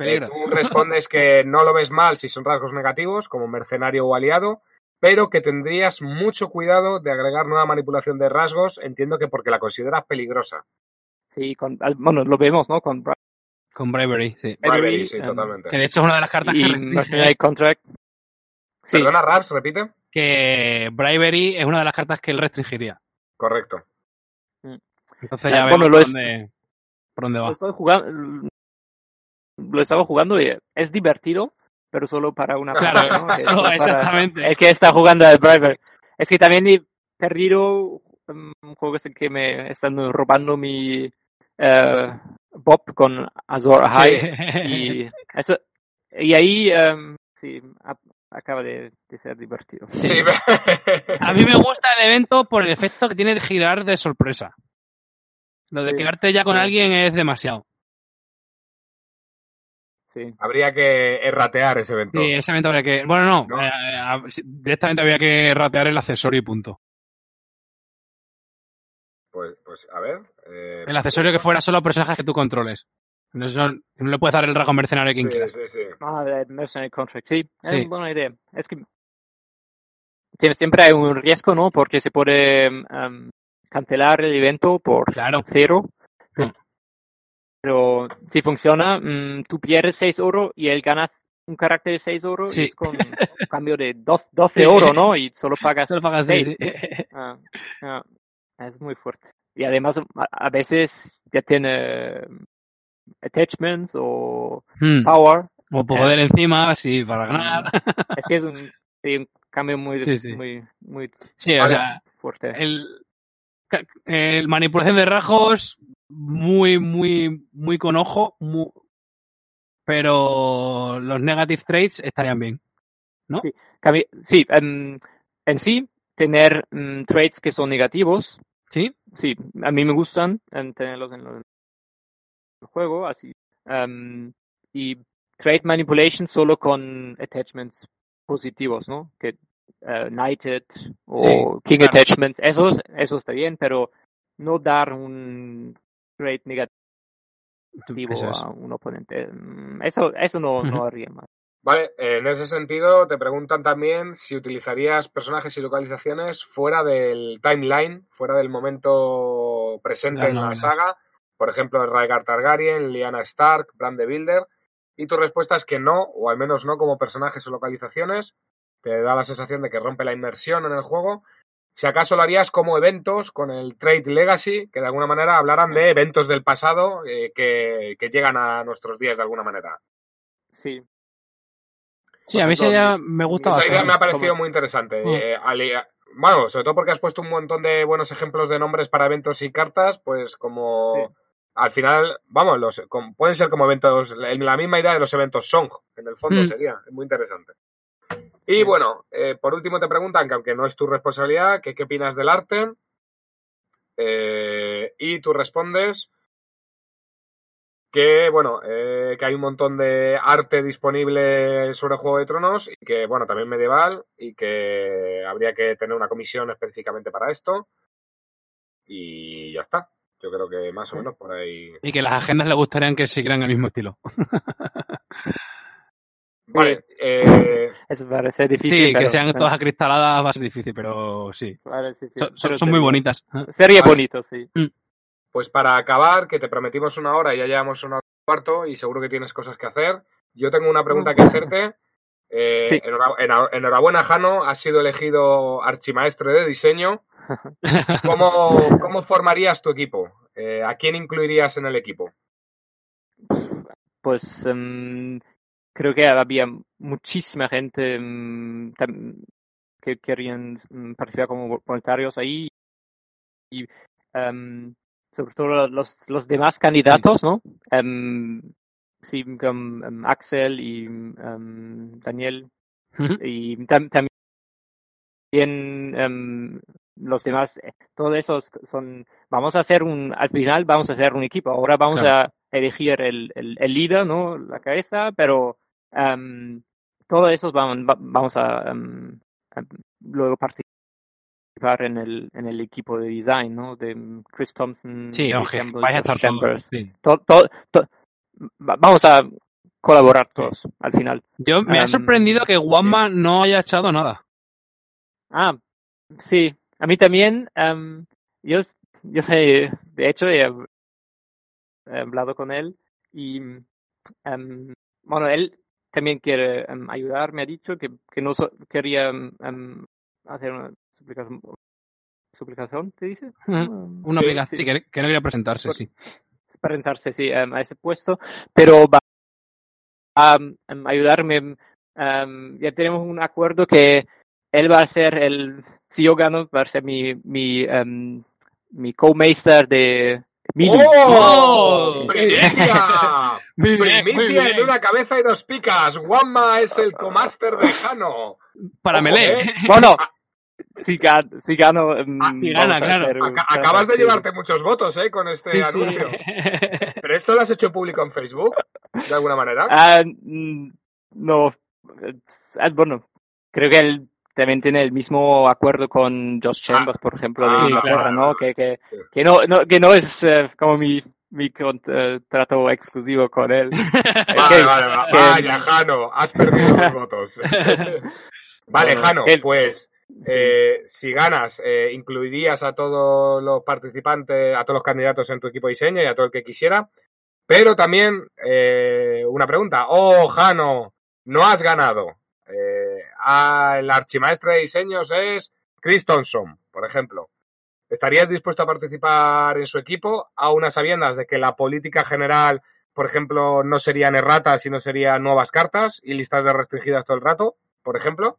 eh, tú respondes que no lo ves mal si son rasgos negativos, como mercenario o aliado, pero que tendrías mucho cuidado de agregar nueva manipulación de rasgos, entiendo que porque la consideras peligrosa. Sí, con, bueno, lo vemos, ¿no? Con Con Bravery, sí. Bravery, Bravery, sí, em, totalmente. Que de hecho es una de las cartas que y restringe, Mercenary Contract. Sí, Perdona, Raps, repite. que Bravery es una de las cartas que él restringiría. Correcto. Entonces Eh, ya bueno, vemos lo por, es- dónde, por dónde lo va. estoy jugando, lo estaba jugando y es divertido, pero solo para una Claro, persona, ¿no? Que solo- para exactamente. El que está jugando al Bravery. Es que también he perdido um, juegos en que me están robando mi eh, Bob con Azor High. Sí. Y, eso, y ahí em, sí, a- acaba de, de ser divertido. Sí. A mí me gusta el evento por el efecto que tiene de girar de sorpresa. Lo de Sí. quedarte ya con Sí. alguien es demasiado. Sí. Habría que erratear ese evento. Sí, ese evento habría que. Bueno, no. ¿No? eh, sí, directamente había que ratear el accesorio y punto. Pues, a ver. eh, El accesorio que fuera solo personajes que tú controles. No, le puedes dar el rasgo mercenario a quien sí, quieras. sí, sí. Ah, el Mercenary Contract, sí. Es Sí. una buena idea. Es que tiene, siempre hay un riesgo, ¿no? Porque se puede em, cancelar el evento por Claro. cero. Mm. Pero si funciona, mm, tú pierdes 6 oro y él gana un carácter de 6 oro Sí. y es con un cambio de dos- 12 Sí. oro, ¿no? Y solo pagas Solo pagas seis, 6. sí. Ah, ah, es muy fuerte. Y además, a, veces ya tiene um, attachments o Hmm. power. O poder encima, sí, para ganar. Es que es un, cambio muy, Sí, sí. muy, muy Sí, o Vale. sea, fuerte. el, eh, manipulación de rasgos muy, muy, muy con ojo, pero los negative traits estarían bien. ¿no? Sí, sí em, en sí, tener mm, traits que son negativos, ¿Sí? sí, a mí me gustan tenerlos en, el juego, así. em, y trait manipulation solo con attachments positivos, ¿no? Que eh, Knighted o King claro. attachments, eso, eso está bien, pero no dar un trait negativo a un oponente. mm, Eso, eso no, no haría más. Vale, en ese sentido te preguntan también si utilizarías personajes y localizaciones fuera del timeline, fuera del momento presente Las en la saga. Por ejemplo, Rhaegar Targaryen, Lyanna Stark, Bran the Builder. Y tu respuesta es que no, o al menos no como personajes o localizaciones. Te da la sensación de que rompe la inmersión en el juego. Si acaso lo harías como eventos con el Trade Legacy, que de alguna manera hablaran de eventos del pasado eh, que, que llegan a nuestros días de alguna manera. Sí, Sí, a mí esa idea me gusta Esa idea me ha parecido muy interesante. Eh, ali- bueno, sobre todo porque has puesto un montón de buenos ejemplos de nombres para eventos y cartas, pues como Sí. al final, vamos, los, pueden ser como eventos, la la misma idea de los eventos Song, en el fondo Mm. sería, es muy interesante. Y Sí. bueno, eh, por último te preguntan, que aunque no es tu responsabilidad, que qué opinas del arte. Eh, y tú respondes que, bueno, eh, que hay un montón de arte disponible sobre Juego de Tronos y que, bueno, también medieval y que habría que tener una comisión específicamente para esto. Y ya está. Yo creo que más o menos por ahí. Y que las agendas le gustarían que siguieran el mismo estilo. Vale, eh, eso parece difícil. Sí, pero- que sean pero- todas acristaladas va a ser difícil, pero sí. Vale, sí, sí, Son, son- pero son muy bonitas. Sería Vale. bonito, sí. Pues para acabar, que te prometimos una hora y ya llevamos una hora y cuarto y seguro que tienes cosas que hacer. Yo tengo una pregunta que hacerte. Eh, Sí. enhora- enhora- enhorabuena, Jano. Has sido elegido archimaestre de diseño. ¿Cómo, cómo formarías tu equipo? Eh, ¿A quién incluirías en el equipo? Pues em, creo que había muchísima gente em, que querían em, participar como voluntarios ahí y sobre todo los, los demás candidatos, ¿no? Em, sí, como, em, Axel y em, Daniel Ujú. y tam- también los demás, eh, todos esos son, vamos a hacer un, al final vamos a hacer un equipo, ahora vamos Claro. a elegir el, el, el líder, ¿no? La cabeza, pero todos esos vamos, va- vamos a luego participar en el, en el equipo de design, ¿no? De em, Chris Thompson, Sí, Campbell, vais a estar. Chambers. sí. To- to- to- va- vamos a colaborar todos al final. Yo me ha Em, sorprendido que Juanma no haya echado nada. Ah, sí, a mí también. em, yo, yo sé, de hecho, he, hab- he hablado con él y, em, bueno, él también quiere ayudar, me ha dicho que, que no so- quería hacer una suplicación, suplicación, ¿te dice? Una Sí, obligación. sí. Sí, que, que no quería presentarse, Por- sí. presentarse, sí, em, a ese puesto, pero va a em, ayudarme. em, ya tenemos un acuerdo que él va a ser el, si yo gano, va a ser mi, mi, mi co-master de. ¡Oh! Sí. ¡Primicia! ¡Primicia bien. en una cabeza y dos picas! ¡Juanma es el comaster de Jano! Para Ojo, Melee. ¿eh? Bueno, si, gan- si gano, em, Ah, si gana, claro. hacer un- Aca- acabas de sí. llevarte muchos votos, ¿eh? Con este Sí, sí. anuncio. ¿Pero esto lo has hecho público en Facebook? ¿De alguna manera? Ah, mm, no, eh, ah, bueno, creo que él también tiene el mismo acuerdo con Josh Chambers, por ejemplo, de ah, Inglaterra, claro, ¿no? claro. Que, que, Sí. que no, no, que no es eh, como mi, mi contrato exclusivo con él. Vale, que- vale, va- que- vaya, Jano, has perdido los votos. Vale, Bueno, Jano, pues eh, si ganas, eh, incluirías a todos los participantes, a todos los candidatos en tu equipo de diseño y a todo el que quisiera. Pero también eh, una pregunta. Oh, Jano, no has ganado. Eh, ah, el archimaestre de diseños es Chris Thompson, por ejemplo. ¿Estarías dispuesto a participar en su equipo a unas sabiendas de que la política general, por ejemplo, no serían erratas, sino serían nuevas cartas y listas de restringidas todo el rato, por ejemplo?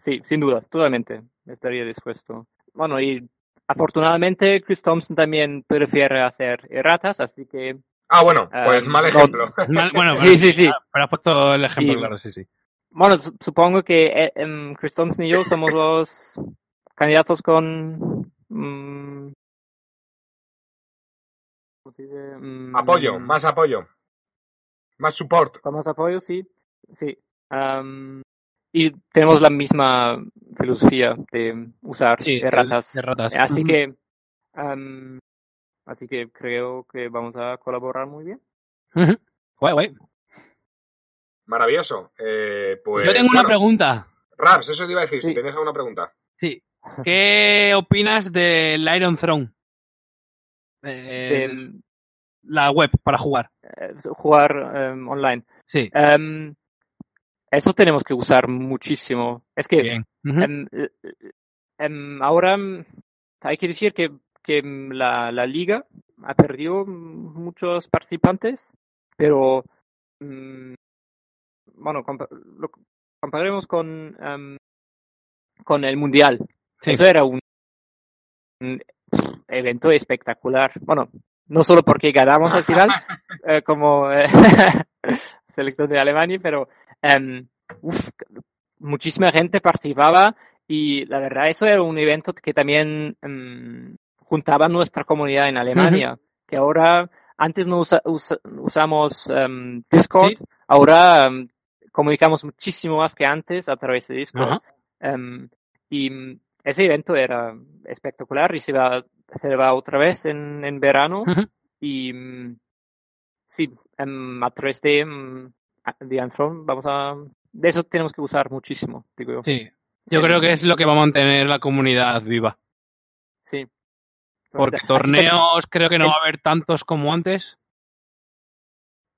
Sí, sin duda, totalmente estaría dispuesto. Bueno, y afortunadamente, Chris Thompson también prefiere hacer erratas, así que Ah, bueno, pues Um, mal no- ejemplo. Mal- Bueno, Sí, sí, sí. Pero has puesto el ejemplo, Y- claro, sí, sí. Bueno, su- supongo que eh, em, Chris Thompson y yo somos los candidatos con mm. Mm, Apoyo, más apoyo. Más support. con más apoyo, sí, sí. Y tenemos la misma filosofía de usar Sí, de ratas. Así que, am, así que creo que vamos a colaborar muy bien. Guay, guay. Maravilloso. Eh, pues, Yo tengo una pregunta. Raps, eso te iba a decir, si tenías alguna pregunta. Sí. ¿Qué opinas del Iron Throne? Eh, Del, la web para jugar. eh, jugar em, online. Sí. Em, eso tenemos que usar muchísimo. Es que ahora hay que decir que, que la, la liga ha perdido muchos participantes, pero mm, bueno, compa- lo comparemos con, em, con el mundial. Sí. Eso era un, un evento espectacular. Bueno, no solo porque ganamos al final, eh, como eh, selección de Alemania, pero em, uf, muchísima gente participaba y la verdad eso era un evento que también em, juntaba nuestra comunidad en Alemania, que ahora antes no usa- usa- usamos em, Discord, Sí. ahora comunicamos muchísimo más que antes a través de Discord. Y ese evento era espectacular y se va, se va otra vez en, en verano. Y sí, a través de, Anthrone vamos a... De eso tenemos que usar muchísimo, digo yo. Sí. Yo creo que es lo que va a mantener la comunidad viva. Sí. Porque torneos creo que no va a haber tantos como antes.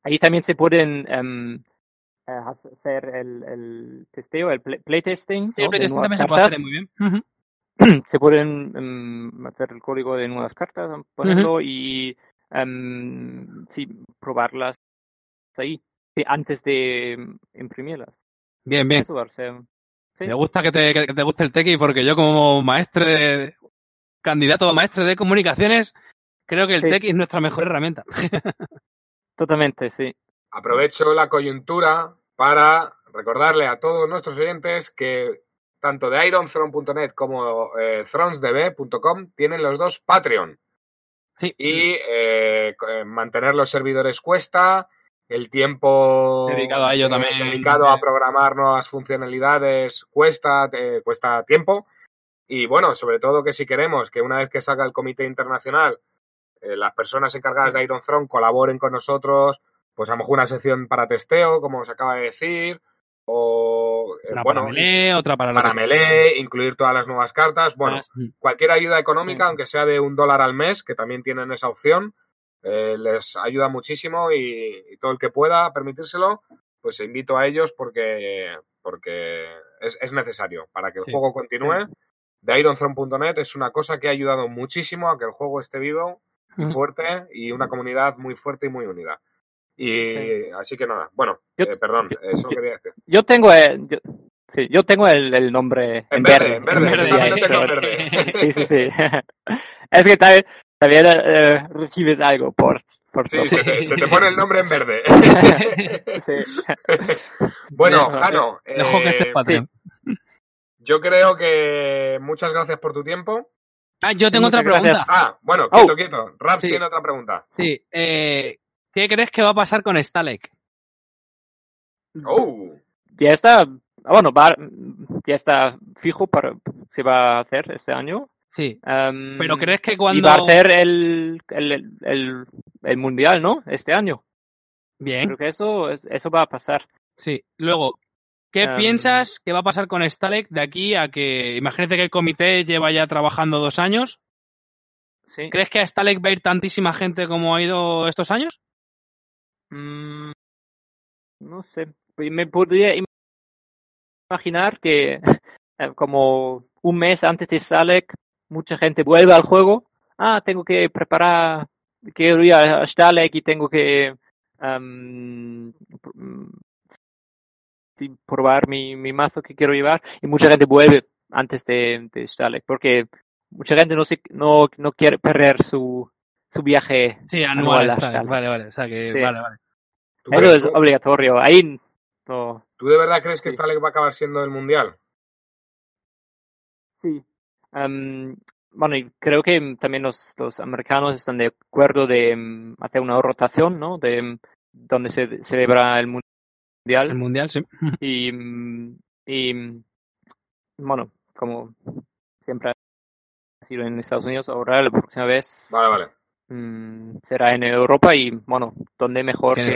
Ahí también se pueden eh, hacer el, el testeo, el play- playtesting Sí, ¿no? el playtesting también se puede hacer muy bien. Se pueden em, hacer el código de nuevas cartas, ponerlo y em, sí, probarlas ahí sí, antes de em, imprimirlas. Bien, bien. Eso sí. Me gusta que te, que te guste el tequi porque yo como maestre de, candidato a maestre de comunicaciones, creo que el Sí. tequi es nuestra mejor herramienta. Totalmente, sí. Aprovecho la coyuntura para recordarle a todos nuestros oyentes que tanto de ironthrone.net como eh, thronesdb.com tienen los dos Patreon. Sí. Y eh, eh, mantener los servidores cuesta, el tiempo Dedicado a ello eh, también. dedicado a programar nuevas funcionalidades cuesta, eh, cuesta tiempo. Y bueno, sobre todo que si queremos que una vez que salga el comité internacional, eh, las personas encargadas de Iron Throne colaboren con nosotros, pues a lo mejor una sección para testeo, como os acaba de decir, o eh, Una bueno, para Melee, otra para para Melee, incluir todas las nuevas cartas. Bueno, Mm. cualquier ayuda económica, Sí. aunque sea de un dólar al mes, que también tienen esa opción, eh, les ayuda muchísimo y, y todo el que pueda permitírselo, pues invito a ellos porque, porque es, es necesario para que el Sí. juego continúe. De ironthrone.net es una cosa que ha ayudado muchísimo a que el juego esté vivo y fuerte y una comunidad muy fuerte y muy unida. Y Sí. así que nada, bueno, Yo- eh, perdón, yo- eso yo- quería decir. Yo tengo el, yo, sí, yo tengo el, el nombre En en, verde, verde. en verde, verde, en pero- verde. Sí, sí, sí. Es que también, también eh, recibes algo por, por Sí, todo. se te, se te pone el nombre en verde. Sí. bueno, Jano, Dejo que eh, Patreon. yo creo que muchas gracias por tu tiempo. Ah, yo tengo otra pregunta. gracias. Ah, bueno, Oh. quieto, quieto. Raps Sí. tiene otra pregunta. Sí. Eh, ¿Qué crees que va a pasar con Stalek? Oh, Ya está, ah, bueno, va- ya está fijo para, se va a hacer este año. Sí. Pero crees que Y cuando... va a ser el, el, el, el mundial, ¿no? Este año. Bien. Creo que eso, eso va a pasar. Sí. Luego, ¿qué piensas que va a pasar con Stalek de aquí a que... Imagínate que el comité lleva ya trabajando dos años. Sí. ¿Crees que a Stalek va a ir tantísima gente como ha ido estos años? Mm, no sé. Me podría im- imaginar que eh, como un mes antes de Salek, mucha gente vuelve al juego. Ah, tengo que preparar, quiero ir a Stalek y tengo que sí, probar mi, mi mazo que quiero llevar. Y mucha gente vuelve antes de, de Stalek porque mucha gente no, se, no, no quiere perder su, su viaje Sí, anual. anual a. Vale, vale. O sea que, Sí. vale, vale. ¿Tú, Eso crees- es obligatorio. Ahí no. tú de verdad crees que. Stalek va a acabar siendo el mundial? Sí. Em, bueno, y creo que también los, los americanos están de acuerdo de em, hacer una rotación, ¿no? De em, donde se celebra el mundial. El mundial, sí. Y, mm, y bueno, como siempre ha sido en Estados Unidos, ahora la próxima vez Vale, vale. mm, será en Europa y bueno, donde mejor Que en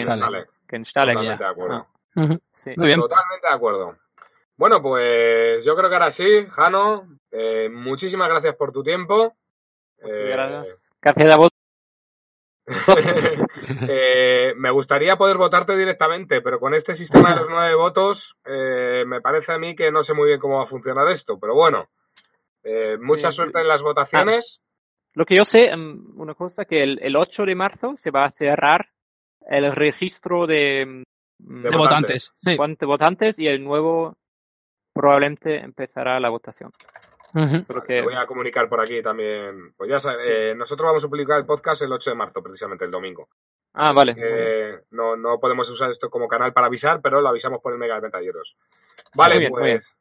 que en Stalin. Totalmente de acuerdo. Ah, sí. Totalmente de acuerdo. Bueno, pues yo creo que ahora sí, Jano, eh, muchísimas gracias por tu tiempo. Muchas Eh, gracias. Gracias a vos. Eh, me gustaría poder votarte directamente, pero con este sistema de los nueve votos, eh, me parece a mí que no sé muy bien cómo va a funcionar esto. Pero bueno, eh, mucha Sí. suerte en las votaciones. Lo que yo sé, em, una cosa, que el, el 8 de marzo se va a cerrar el registro de, mm, De De votantes. Sí. cuántos votantes y el nuevo probablemente empezará la votación. Solo Te que, voy a comunicar por aquí también. Pues ya sabes, Sí. eh, nosotros vamos a publicar el podcast el 8 de marzo, precisamente el domingo. ah, vale. Eh, no, no podemos usar esto como canal para avisar, pero lo avisamos por el Mega de Ventalleros. Vale, Muy bien, muy pues.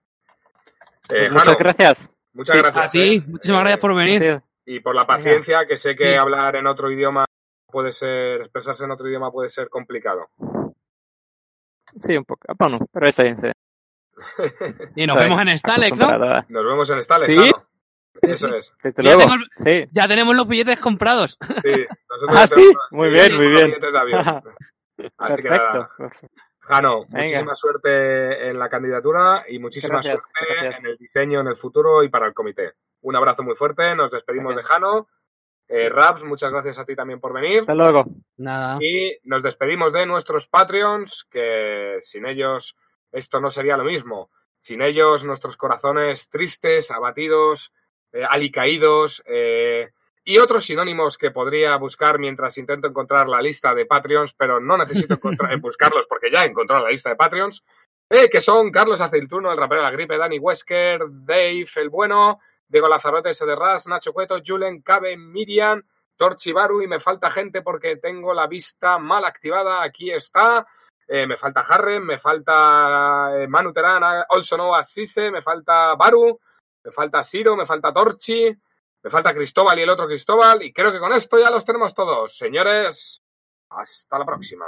Eh, Pues muchas Jano, gracias. muchas Sí, gracias. A ti, eh. muchísimas gracias por venir. Y por la paciencia, que sé que Sí. hablar en otro idioma puede ser, expresarse en otro idioma puede ser complicado. Sí, un poco. Ah, Bueno, pero está bien. Y nos Estoy vemos en Stalek, ¿no? Nos vemos en Stalek, ¿Sí? Eso es. Desde Ya luego. tengo el- Sí. Ya tenemos los billetes comprados. Sí, nosotros Ah, sí, tenemos- muy bien, muy los bien. billetes de avión. Así que Perfecto. nada, Jano, muchísima Venga. suerte en la candidatura y muchísima Gracias, suerte gracias. en el diseño en el futuro y para el comité. Un abrazo muy fuerte, nos despedimos Gracias. de Jano. Eh, Raps, muchas gracias a ti también por venir. Hasta luego. Nada. Y nos despedimos de nuestros Patreons, que sin ellos esto no sería lo mismo. Sin ellos nuestros corazones tristes, abatidos, eh, alicaídos eh, y otros sinónimos que podría buscar mientras intento encontrar la lista de Patreons, pero no necesito buscarlos porque ya he encontrado la lista de Patreons, eh, que son Carlos Aceituno, el rapero de la gripe, Dani Wesker, Dave, el bueno, Diego Lazarote, S de Ras, Nacho Cueto, Julen, Cabe, Miriam, Torchibaru y me falta gente porque tengo la vista mal activada. Aquí está. Eh, me falta Harren, me falta eh, Manu Terán, Also No Assise, me falta Baru, me falta Siro, me falta Torchi, me falta Cristóbal y el otro Cristóbal. Y creo que con esto ya los tenemos todos. Señores, hasta la próxima.